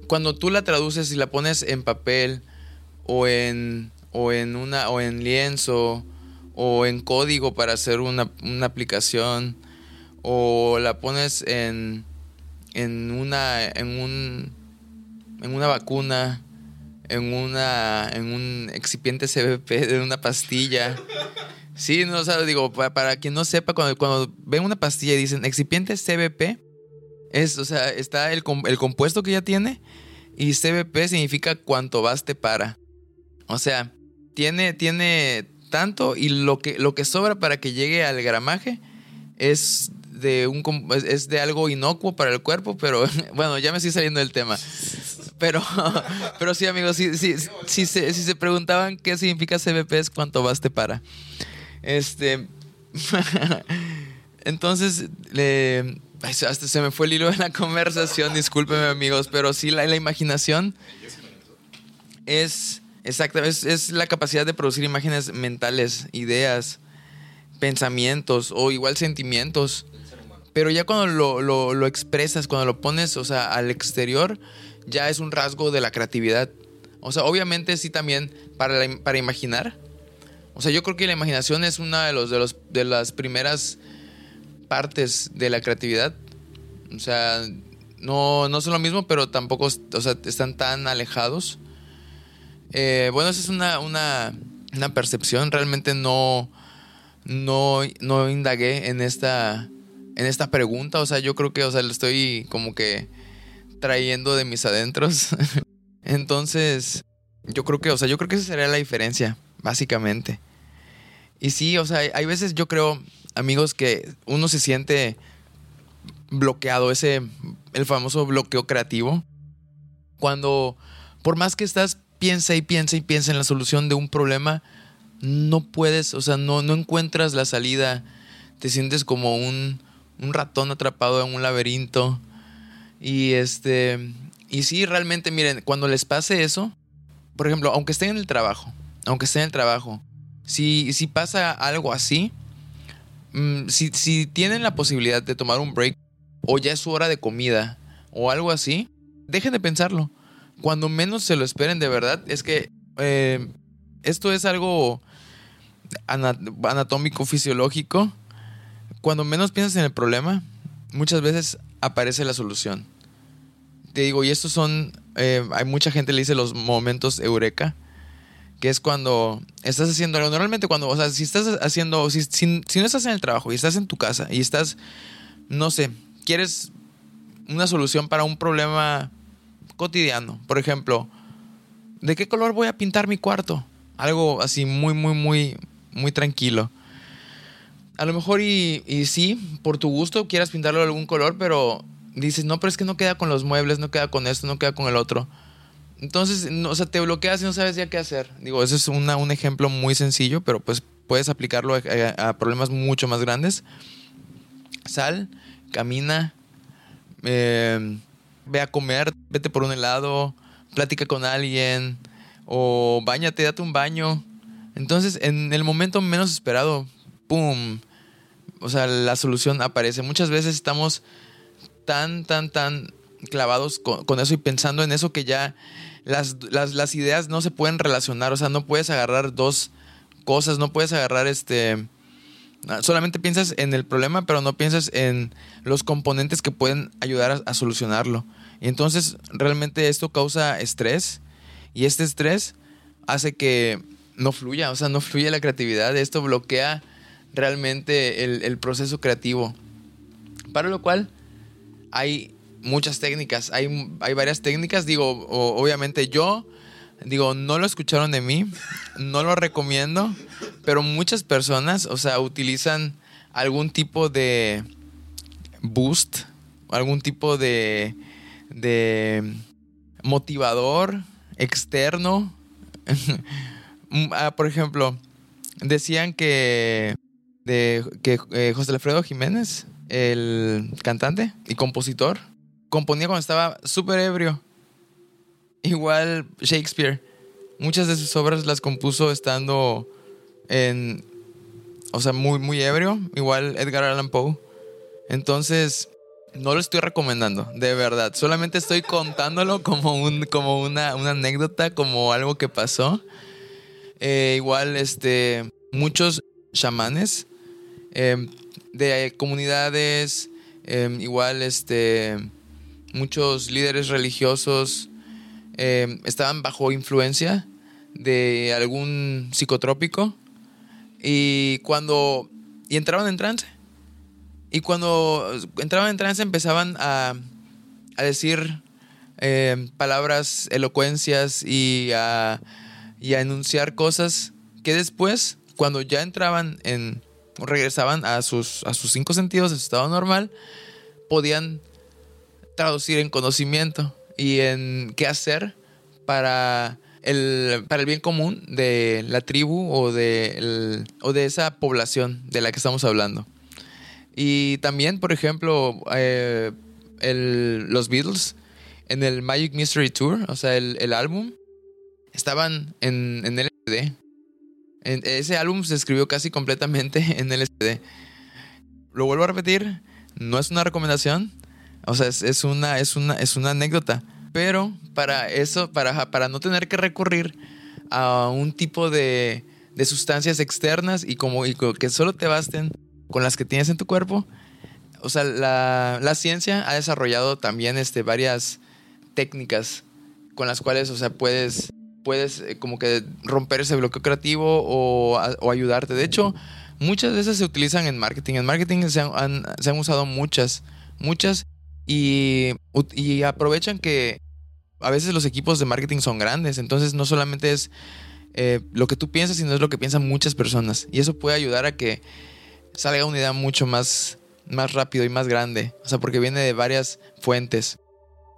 Cuando tú la traduces y la pones en papel o en, o en, una, o en lienzo o en código para hacer una, una aplicación o la pones en, en una en un en una vacuna en una en un excipiente CBP de una pastilla. Sí no o digo para, quien no sepa cuando, cuando ven una pastilla y dicen excipiente CBP es o sea está el, el compuesto que ya tiene y CBP significa cuánto baste para. O sea tiene tiene tanto y lo que lo que sobra para que llegue al gramaje es de un es de algo inocuo para el cuerpo, pero bueno, ya me estoy saliendo del tema. Pero, pero sí, amigos, si, si, si, se, si se preguntaban qué significa CBP es cuánto baste para. Este. Entonces, le, hasta se me fue el hilo de la conversación, discúlpenme, amigos, pero sí, la, la imaginación es. Exacto, es, es la capacidad de producir imágenes mentales, ideas, pensamientos o igual sentimientos pero ya cuando lo, expresas, cuando lo pones, o sea, al exterior, ya es un rasgo de la creatividad. O sea, obviamente sí también para, para imaginar. O sea, yo creo que la imaginación es una de, los, de, los, de las primeras partes de la creatividad. O sea, no, no son lo mismo, pero tampoco o sea, están tan alejados. Eh, bueno, esa es una, una, una percepción. Realmente no, no, no indagué en esta en esta pregunta. O sea, yo creo que, o sea, lo estoy como que trayendo de mis adentros. Entonces, yo creo que, o sea, yo creo que esa sería la diferencia, básicamente. Y sí, o sea, hay veces yo creo, amigos, que uno se siente bloqueado, ese, el famoso bloqueo creativo. Cuando, por más que estás, piensa y piensa y piensa en la solución de un problema, no puedes, o sea, no, no encuentras la salida. Te sientes como un, un ratón atrapado en un laberinto. Y este. Y sí, realmente, miren, cuando les pase eso, por ejemplo, aunque estén en el trabajo, aunque estén en el trabajo, si, si pasa algo así, mm, si, si tienen la posibilidad de tomar un break, o ya es su hora de comida, o algo así, dejen de pensarlo. Cuando menos se lo esperen de verdad, es que eh, esto es algo anatómico, fisiológico, cuando menos piensas en el problema, muchas veces aparece la solución. Te digo, y estos son, eh, hay mucha gente le dice los momentos eureka, que es cuando estás haciendo algo. Normalmente cuando, o sea, si estás haciendo, si, si, no estás en el trabajo y estás en tu casa y estás, no sé, quieres una solución para un problema cotidiano. Por ejemplo, ¿de qué color voy a pintar mi cuarto? Algo así muy, muy, muy, muy tranquilo a lo mejor y, y sí, por tu gusto quieras pintarlo de algún color, pero dices, no, pero es que no queda con los muebles, no queda con esto, no queda con el otro. Entonces, no, o sea, te bloqueas y no sabes ya qué hacer. Digo, ese es un ejemplo muy sencillo, pero pues puedes aplicarlo a, problemas mucho más grandes. Sal, camina, em, ve a comer, vete por un helado, platica con alguien, o bañate, date un baño. Entonces, en el momento menos esperado, ¡pum! O sea, la solución aparece. Muchas veces estamos tan, tan, tan clavados con, eso y pensando en eso que ya las, las, ideas no se pueden relacionar. O sea, no puedes agarrar dos cosas, no puedes agarrar este... Solamente piensas en el problema, pero no piensas en los componentes que pueden ayudar a, solucionarlo. Y entonces realmente esto causa estrés y este estrés hace que no fluya, o sea, no fluye la creatividad. Esto bloquea realmente el, proceso creativo. Para lo cual hay muchas técnicas, hay, hay varias técnicas, digo, obviamente yo, digo, no lo escucharon de mí, no lo recomiendo, pero muchas personas, o sea, utilizan algún tipo de boost, algún tipo de, de motivador externo. Ah, por ejemplo, decían que de que eh, José Alfredo Jiménez, el cantante y compositor, componía cuando estaba súper ebrio. Igual Shakespeare. Muchas de sus obras las compuso estando en. O sea, muy, muy ebrio. Igual Edgar Allan Poe. Entonces, no lo estoy recomendando, de verdad. Solamente estoy contándolo como, un, como una, una anécdota, como algo que pasó. Eh, igual, este. Muchos chamanes Em, de comunidades, em, igual este, muchos líderes religiosos em, estaban bajo influencia de algún psicotrópico y cuando y entraban en trance y cuando entraban en trance empezaban a, a decir palabras elocuencias y a, y a enunciar cosas que después cuando ya entraban en regresaban a sus, a sus cinco sentidos, a su estado normal, podían traducir en conocimiento y en qué hacer para el, para el bien común de la tribu o de, o de esa población de la que estamos hablando. Y también, por ejemplo, eh, los Beatles en el Magic Mystery Tour, o sea, el, álbum, estaban en, en LCD ese álbum se escribió casi completamente en LSD. Lo vuelvo a repetir, no es una recomendación, o sea, es, una, es, una, es una anécdota. Pero para eso, para, para no tener que recurrir a un tipo de, de sustancias externas y como que solo te basten con las que tienes en tu cuerpo, o sea, la, la ciencia ha desarrollado también este, varias técnicas con las cuales, o sea, puedes puedes eh, como que romper ese bloqueo creativo o, ayudarte. De hecho, muchas de esas se utilizan en marketing. En marketing se han, usado muchas, muchas y, y, aprovechan que a veces los equipos de marketing son grandes. Entonces no solamente es eh, lo que tú piensas, sino es lo que piensan muchas personas. Y eso puede ayudar a que salga una idea mucho más, más rápido y más grande. O sea, porque viene de varias fuentes.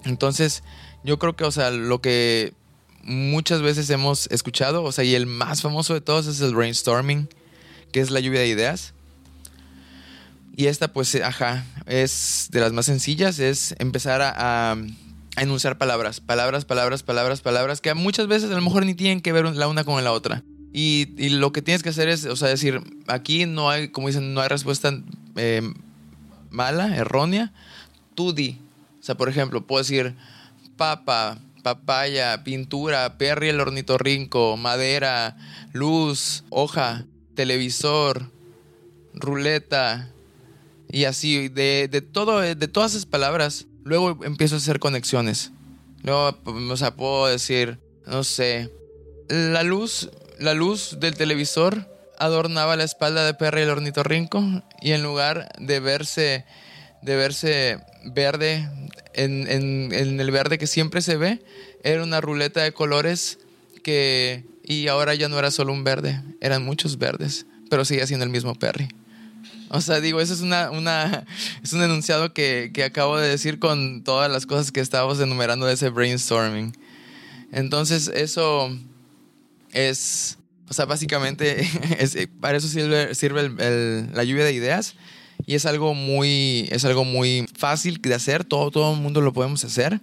Entonces, yo creo que, o sea, lo que muchas veces hemos escuchado, o sea, y el más famoso de todos es el brainstorming, que es la lluvia de ideas. Y esta, pues, ajá, es de las más sencillas, es empezar a, enunciar palabras, palabras, palabras, palabras, palabras, que muchas veces a lo mejor ni tienen que ver la una con la otra. Y, lo que tienes que hacer es, o sea, decir, aquí no hay, como dicen, no hay respuesta eh, mala, errónea, tú di. O sea, por ejemplo, puedo decir, papa, papaya, pintura, Perry el ornitorrinco, madera, luz, hoja, televisor, ruleta y así de, de todo de todas esas palabras luego empiezo a hacer conexiones luego o sea puedo decir no sé la luz la luz del televisor adornaba la espalda de Perry el ornitorrinco y en lugar de verse de verse verde en, en, el verde que siempre se ve, era una ruleta de colores que... Y ahora ya no era solo un verde, eran muchos verdes, pero sigue siendo el mismo Perry. O sea, digo, eso es, una, una, es un enunciado que, que, acabo de decir con todas las cosas que estábamos enumerando de ese brainstorming. Entonces, eso es, o sea, básicamente, para eso sirve, sirve la lluvia de ideas y es algo muy, es algo muy fácil de hacer, todo, todo el mundo lo podemos hacer.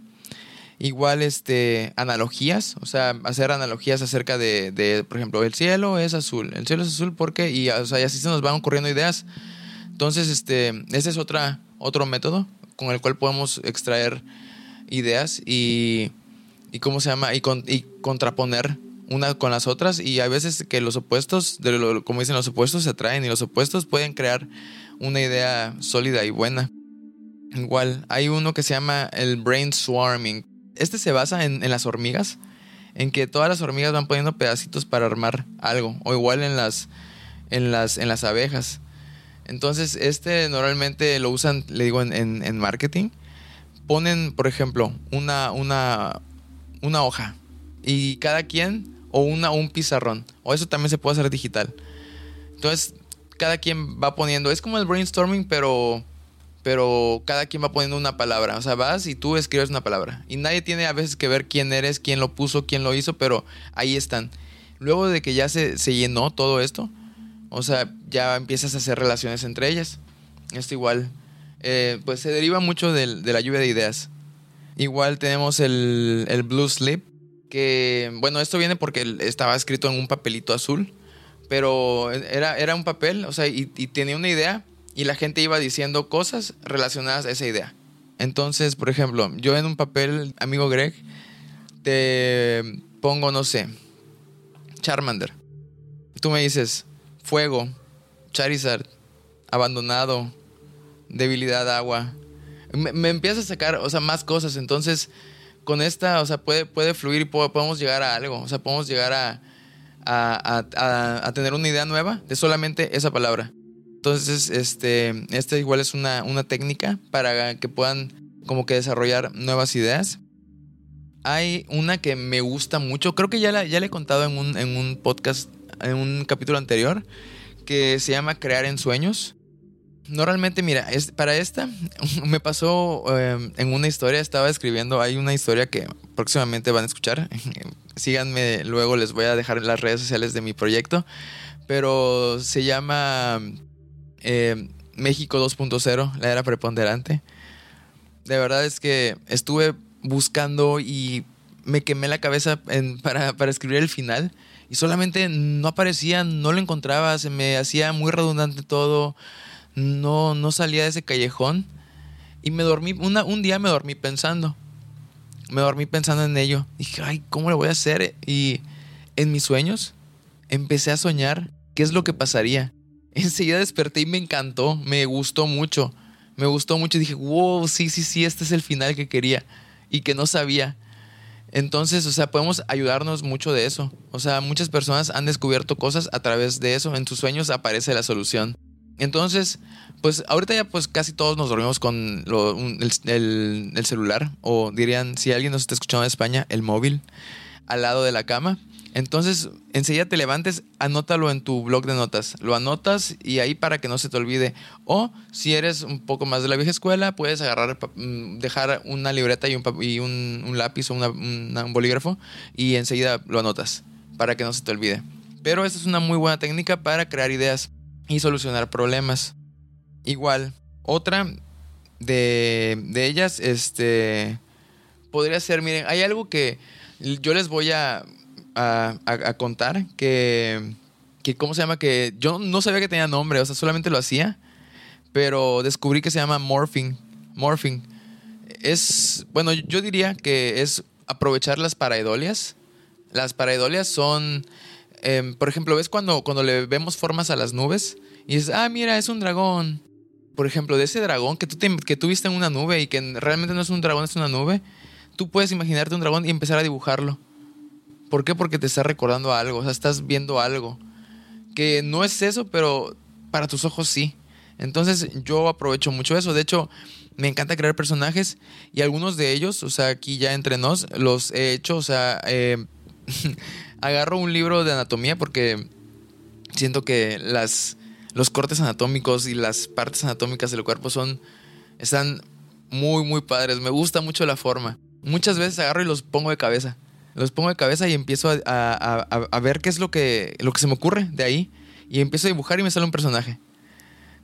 Igual, este, analogías, o sea, hacer analogías acerca de, de, por ejemplo, el cielo es azul, el cielo es azul porque, y, o sea, y así se nos van ocurriendo ideas. Entonces, este, ese es otra, otro método con el cual podemos extraer ideas y, y ¿cómo se llama? Y, con, y contraponer una con las otras y hay veces que los opuestos, de lo, como dicen los opuestos, se atraen y los opuestos pueden crear una idea sólida y buena. Igual, hay uno que se llama el brainstorming. Este se basa en, en, las hormigas, en que todas las hormigas van poniendo pedacitos para armar algo, o igual en las, en las, en las abejas. Entonces, este normalmente lo usan, le digo, en, en, en marketing. Ponen, por ejemplo, una, una, una hoja y cada quien o una, un pizarrón. O eso también se puede hacer digital. Entonces, cada quien va poniendo. Es como el brainstorming, pero. Pero cada quien va poniendo una palabra. O sea, vas y tú escribes una palabra. Y nadie tiene a veces que ver quién eres, quién lo puso, quién lo hizo, pero ahí están. Luego de que ya se, se llenó todo esto, o sea, ya empiezas a hacer relaciones entre ellas. Esto igual. Eh, pues se deriva mucho de, de, la lluvia de ideas. Igual tenemos el, el Blue Sleep, que, bueno, esto viene porque estaba escrito en un papelito azul, pero era, era un papel, o sea, y, tenía una idea y la gente iba diciendo cosas relacionadas a esa idea. Entonces, por ejemplo, yo en un papel, amigo Greg, te pongo, no sé, Charmander. Tú me dices, fuego, Charizard, abandonado, debilidad agua. Me, me empiezas a sacar, o sea, más cosas. Entonces, con esta, o sea, puede, puede fluir y podemos llegar a algo. O sea, podemos llegar a, a, tener una idea nueva de solamente esa palabra. Entonces, este, este igual es una, una técnica para que puedan como que desarrollar nuevas ideas. Hay una que me gusta mucho, creo que ya la, ya he contado en un, en un podcast, en un capítulo anterior, que se llama Crear en Sueños. Normalmente, mira, es, para esta me pasó eh, en una historia, estaba escribiendo, hay una historia que próximamente van a escuchar. Síganme, luego les voy a dejar en las redes sociales de mi proyecto. Pero se llama eh, México 2.0, la era preponderante. De verdad es que estuve buscando y me quemé la cabeza para, para escribir el final. Y solamente no aparecía, no lo encontraba, se me hacía muy redundante todo no, no salía de ese callejón. Y me dormí, una, un día me dormí pensando. Me dormí pensando en ello. Dije, ay, ¿cómo lo voy a hacer? Y en mis sueños empecé a soñar qué es lo que pasaría. Enseguida desperté y me encantó, me gustó mucho. Me gustó mucho y dije, wow, sí, sí, sí, este es el final que quería y que no sabía. Entonces, o sea, podemos ayudarnos mucho de eso. O sea, muchas personas han descubierto cosas a través de eso. En tus sueños aparece la solución. Entonces, pues ahorita ya pues casi todos nos dormimos con lo, el, el, el, celular o dirían, si alguien nos está escuchando en España, el móvil al lado de la cama. Entonces, enseguida te levantes, anótalo en tu blog de notas. Lo anotas y ahí para que no se te olvide. O si eres un poco más de la vieja escuela, puedes agarrar, dejar una libreta y un, y un, un lápiz o una, un bolígrafo y enseguida lo anotas para que no se te olvide. Pero esta es una muy buena técnica para crear ideas y solucionar problemas. Igual, otra de, de ellas, este, podría ser, miren, hay algo que yo les voy a, a, a, contar que, que, ¿cómo se llama? Que yo no sabía que tenía nombre, o sea, solamente lo hacía, pero descubrí que se llama morphing. Morphing. Es, bueno, yo diría que es aprovechar las paraidolias. Las paraidolias son eh, por ejemplo, ¿ves cuando, cuando le vemos formas a las nubes? Y dices, ah, mira, es un dragón. Por ejemplo, de ese dragón que tú, te, que viste en una nube y que realmente no es un dragón, es una nube, tú puedes imaginarte un dragón y empezar a dibujarlo. ¿Por qué? Porque te está recordando algo, o sea, estás viendo algo. Que no es eso, pero para tus ojos sí. Entonces yo aprovecho mucho eso. De hecho, me encanta crear personajes y algunos de ellos, o sea, aquí ya entre nos, los he hecho, o sea, eh, agarro un libro de anatomía porque siento que las, los cortes anatómicos y las partes anatómicas del cuerpo son, están muy, muy padres. Me gusta mucho la forma. Muchas veces agarro y los pongo de cabeza. Los pongo de cabeza y empiezo a, a, a, ver qué es lo que, lo que se me ocurre de ahí. Y empiezo a dibujar y me sale un personaje.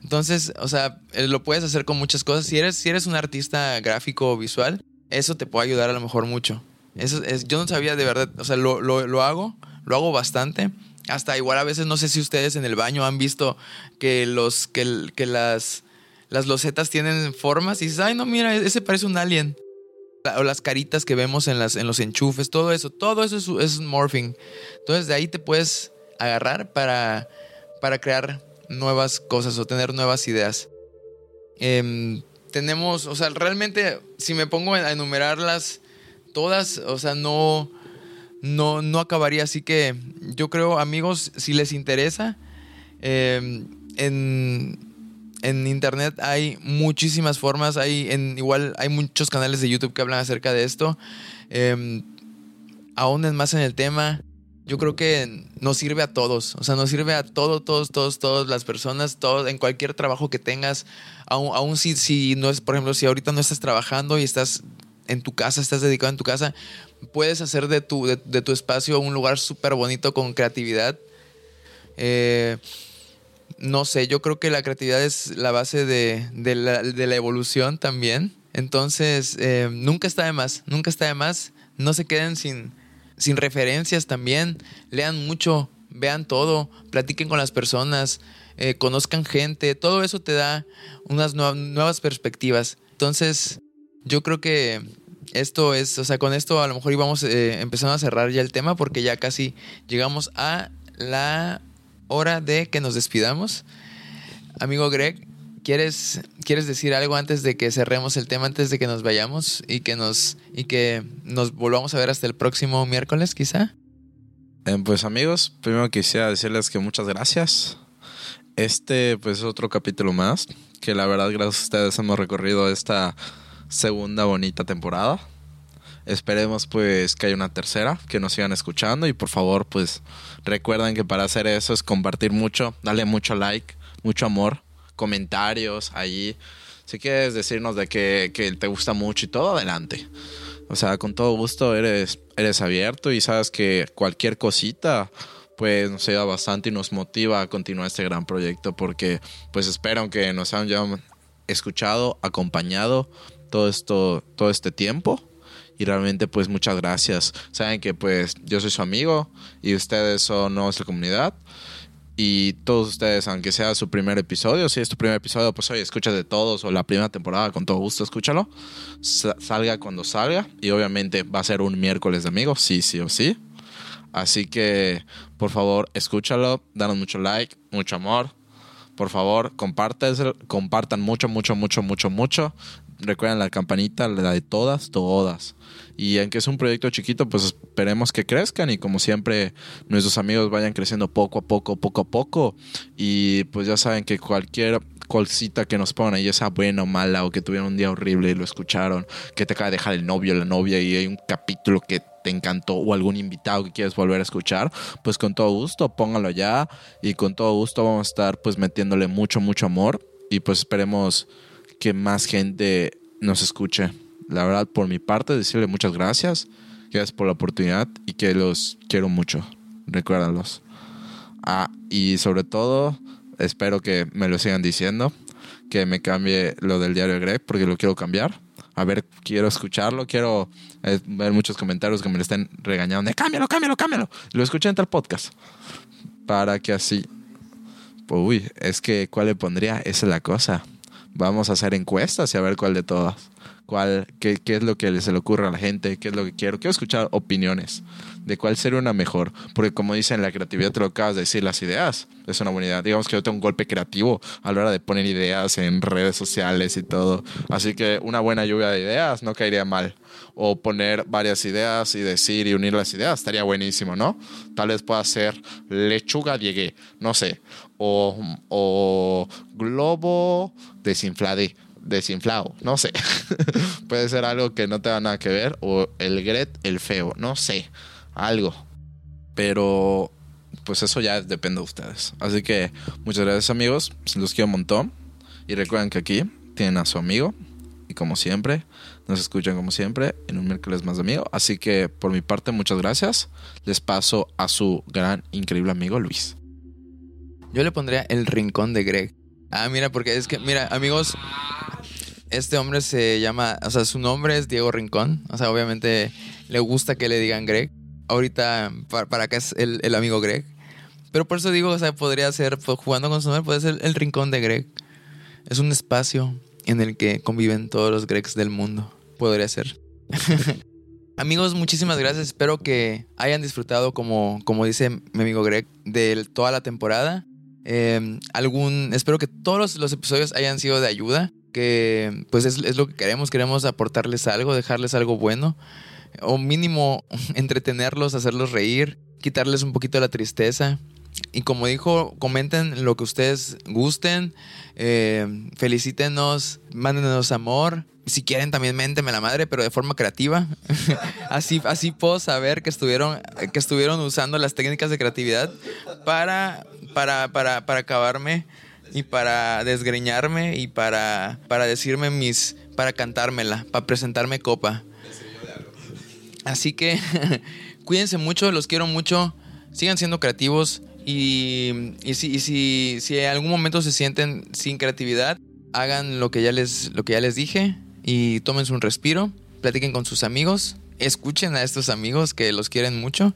Entonces, o sea, eh, lo puedes hacer con muchas cosas. Si eres, si eres un artista gráfico o visual, eso te puede ayudar a lo mejor mucho. Eso es, yo no sabía de verdad, o sea, lo, lo, lo hago, lo hago bastante. Hasta igual a veces no sé si ustedes en el baño han visto que los que, que las las losetas tienen formas y dices, "Ay, no, mira, ese parece un alien." O las caritas que vemos en las en los enchufes, todo eso, todo eso es, es morphing. Entonces, de ahí te puedes agarrar para para crear nuevas cosas o tener nuevas ideas. Em, tenemos, o sea, realmente si me pongo a enumerarlas todas, o sea, no no, no acabaría. Así que yo creo, amigos, si les interesa, eh, en, en, internet hay muchísimas formas. Hay igual hay muchos canales de YouTube que hablan acerca de esto. Eh, aún más en el tema. Yo creo que nos sirve a todos. O sea, nos sirve a todos, todos, todos, todas las personas, todos, en cualquier trabajo que tengas. Aún, aún si, si no es, por ejemplo, si ahorita no estás trabajando y estás en tu casa, estás dedicado en tu casa, puedes hacer de tu, de, de tu espacio un lugar súper bonito con creatividad. Eh, no sé, yo creo que la creatividad es la base de, de, la, evolución también. Entonces, eh, nunca está de más, nunca está de más. No se queden sin, sin referencias también. Lean mucho, vean todo, platiquen con las personas, eh, conozcan gente. Todo eso te da unas nuevas perspectivas. Entonces, yo creo que esto es, o sea, con esto a lo mejor íbamos eh, empezando a cerrar ya el tema porque ya casi llegamos a la hora de que nos despidamos. Amigo Greg, ¿quieres, ¿quieres decir algo antes de que cerremos el tema, antes de que nos vayamos y que nos, y que nos volvamos a ver hasta el próximo miércoles quizá? Eh, pues amigos, primero quisiera decirles que muchas gracias. Este pues es otro capítulo más, que la verdad gracias a ustedes hemos recorrido esta segunda bonita temporada. Esperemos pues que haya una tercera, que nos sigan escuchando y por favor pues recuerden que para hacer eso es compartir mucho, darle mucho like, mucho amor, comentarios ahí. Si quieres decirnos de que, que te gusta mucho y todo, adelante. O sea, con todo gusto eres, eres abierto y sabes que cualquier cosita pues nos ayuda bastante y nos motiva a continuar este gran proyecto porque pues espero que nos hayan escuchado, acompañado todo esto, todo este tiempo. Y realmente, pues muchas gracias. Saben que pues yo soy su amigo y ustedes son nuestra comunidad. Y todos ustedes, aunque sea su primer episodio, si es tu primer episodio, pues oye, escucha de todos o la primera temporada, con todo gusto, escúchalo. Salga cuando salga. Y obviamente va a ser un miércoles de amigos, sí, sí o sí. Así que, por favor, escúchalo, danos mucho like, mucho amor. Por favor, compartan, mucho, mucho, mucho, mucho, mucho recuerden la campanita, la de todas, todas. Y aunque es un proyecto chiquito, pues esperemos que crezcan y como siempre nuestros amigos vayan creciendo poco a poco, poco a poco. Y pues ya saben que cualquier cosita que nos pongan ahí, sea buena o mala, o que tuvieron un día horrible y lo escucharon, que te acaba de dejar el novio o la novia y hay un capítulo que te encantó o algún invitado que quieres volver a escuchar, pues con todo gusto póngalo ya y con todo gusto vamos a estar pues metiéndole mucho, mucho amor y pues esperemos que más gente nos escuche. La verdad, por mi parte, decirle muchas gracias. Gracias por la oportunidad y que los quiero mucho. Recuérdalos. Ah, y sobre todo, espero que me lo sigan diciendo. Que me cambie lo del diario Greg, porque lo quiero cambiar. A ver, quiero escucharlo. Quiero eh, ver muchos comentarios que me lo estén regañando. De, cámbialo, cámbialo, cámbialo. Lo escuché en tal podcast. Para que así. Pues, uy, es que, ¿cuál le pondría? Esa es la cosa vamos a hacer encuestas y a ver cuál de todas. Cuál, qué, qué, es lo que se le ocurre a la gente, qué es lo que quiero. Quiero escuchar opiniones de cuál sería una mejor. Porque como dicen, la creatividad te lo acabas de decir, las ideas es una buena idea. Digamos que yo tengo un golpe creativo a la hora de poner ideas en redes sociales y todo. Así que una buena lluvia de ideas no caería mal. O poner varias ideas y decir y unir las ideas estaría buenísimo, ¿no? Tal vez pueda ser lechuga diegué, no sé. O, globo desinflado, no sé. Puede ser algo que no tenga nada que ver o el Gret el feo, no sé, algo. Pero pues eso ya depende de ustedes. Así que muchas gracias amigos, los quiero un montón y recuerden que aquí tienen a su amigo y como siempre nos escuchan como siempre en un miércoles más de amigo. Así que por mi parte muchas gracias. Les paso a su gran increíble amigo Luis. Yo le pondría el rincón de Greg. Ah, mira, porque es que, mira, amigos, Este hombre se llama, o sea, su nombre es Diego Rincón. O sea, obviamente le gusta que le digan Greg. Ahorita, para, acá es el, amigo Greg. Pero por eso digo, o sea, podría ser, pues, jugando con su nombre, puede ser el rincón de Greg. Es un espacio en el que conviven todos los Gregs del mundo. Podría ser. Amigos, muchísimas gracias. Espero que hayan disfrutado, como, como dice mi amigo Greg, de toda la temporada. Em, algún, espero que todos los, episodios hayan sido de ayuda. Que pues es, es lo que queremos. Queremos aportarles algo, dejarles algo bueno. O mínimo entretenerlos, hacerlos reír, quitarles un poquito la tristeza. Y como dijo, comenten lo que ustedes gusten, eh, felicítenos, mándenos amor. Si quieren también méntenme la madre, pero de forma creativa. así, así puedo saber que estuvieron, que estuvieron usando las técnicas de creatividad para, para, para, para acabarme y para desgreñarme y para, para decirme mis, para cantármela, para presentarme copa. Así que cuídense mucho, los quiero mucho, sigan siendo creativos y, y, si, si, si en algún momento se sienten sin creatividad, hagan lo que ya les, lo que ya les dije y tómense un respiro, platiquen con sus amigos, escuchen a estos amigos que los quieren mucho.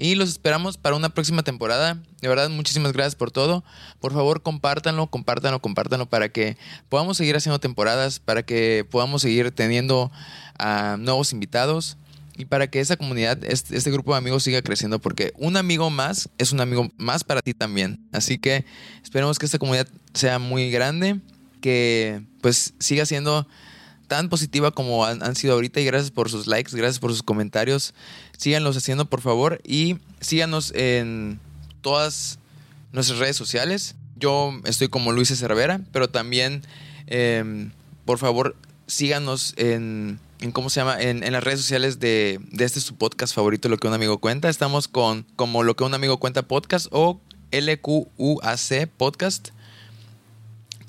Y los esperamos para una próxima temporada. De verdad, muchísimas gracias por todo. Por favor, compártanlo, compártanlo, compártanlo para que podamos seguir haciendo temporadas, para que podamos seguir teniendo a nuevos invitados y para que esa comunidad, este, este, grupo de amigos siga creciendo, porque un amigo más es un amigo más para ti también. Así que esperemos que esta comunidad sea muy grande, que pues siga siendo tan positiva como han, sido ahorita y gracias por sus likes, gracias por sus comentarios. Síganlos haciendo por favor y síganos en todas nuestras redes sociales. Yo estoy como Luis Cervera, pero también em, por favor síganos en en cómo se llama, en, las redes sociales de, de, este su podcast favorito, Lo que un amigo cuenta. Estamos con como Lo que un amigo cuenta podcast o LQUAC podcast.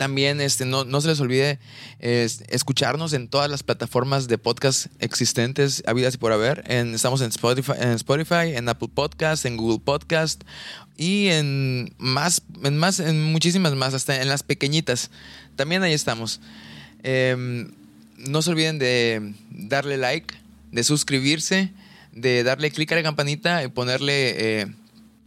También este, no, no se les olvide escucharnos en todas las plataformas de podcast existentes, habidas y por haber. Estamos en Spotify, en Apple Podcast, en Google Podcast y en más, en más, en muchísimas más, hasta en las pequeñitas. También ahí estamos. Eh, no se olviden de darle like, de suscribirse, de darle clic a la campanita y ponerle eh,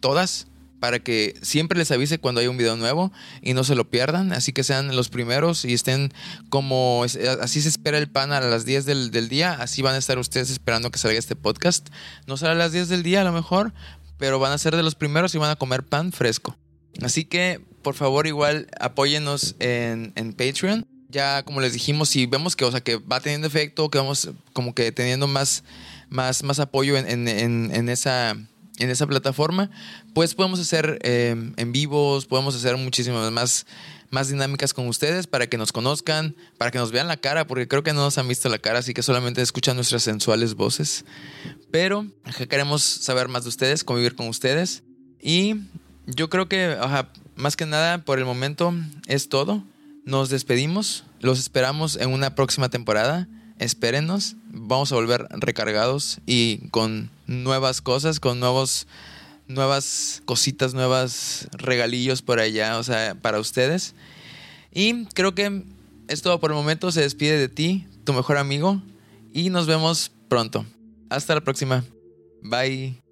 todas para que siempre les avise cuando hay un video nuevo y no se lo pierdan. Así que sean los primeros y estén como así se espera el pan a las 10 del, del día. Así van a estar ustedes esperando que salga este podcast. No será a las 10 del día a lo mejor, pero van a ser de los primeros y van a comer pan fresco. Así que por favor igual apóyenos en, en Patreon ya como les dijimos, si vemos que, o sea, que va teniendo efecto, que vamos como que teniendo más, más, más apoyo en, esa, en esa plataforma, pues podemos hacer em, en vivos, podemos hacer muchísimas más, más dinámicas con ustedes para que nos conozcan, para que nos vean la cara, porque creo que no nos han visto la cara, así que solamente escuchan nuestras sensuales voces. Pero queremos saber más de ustedes, convivir con ustedes. Y yo creo que, más que nada, por el momento es todo. Nos despedimos, los esperamos en una próxima temporada. Espérenos, vamos a volver recargados y con nuevas cosas, con nuevos nuevas cositas, nuevas regalillos por allá, o sea, para ustedes. Y creo que es todo por el momento. Se despide de ti, tu mejor amigo, y nos vemos pronto. Hasta la próxima. Bye.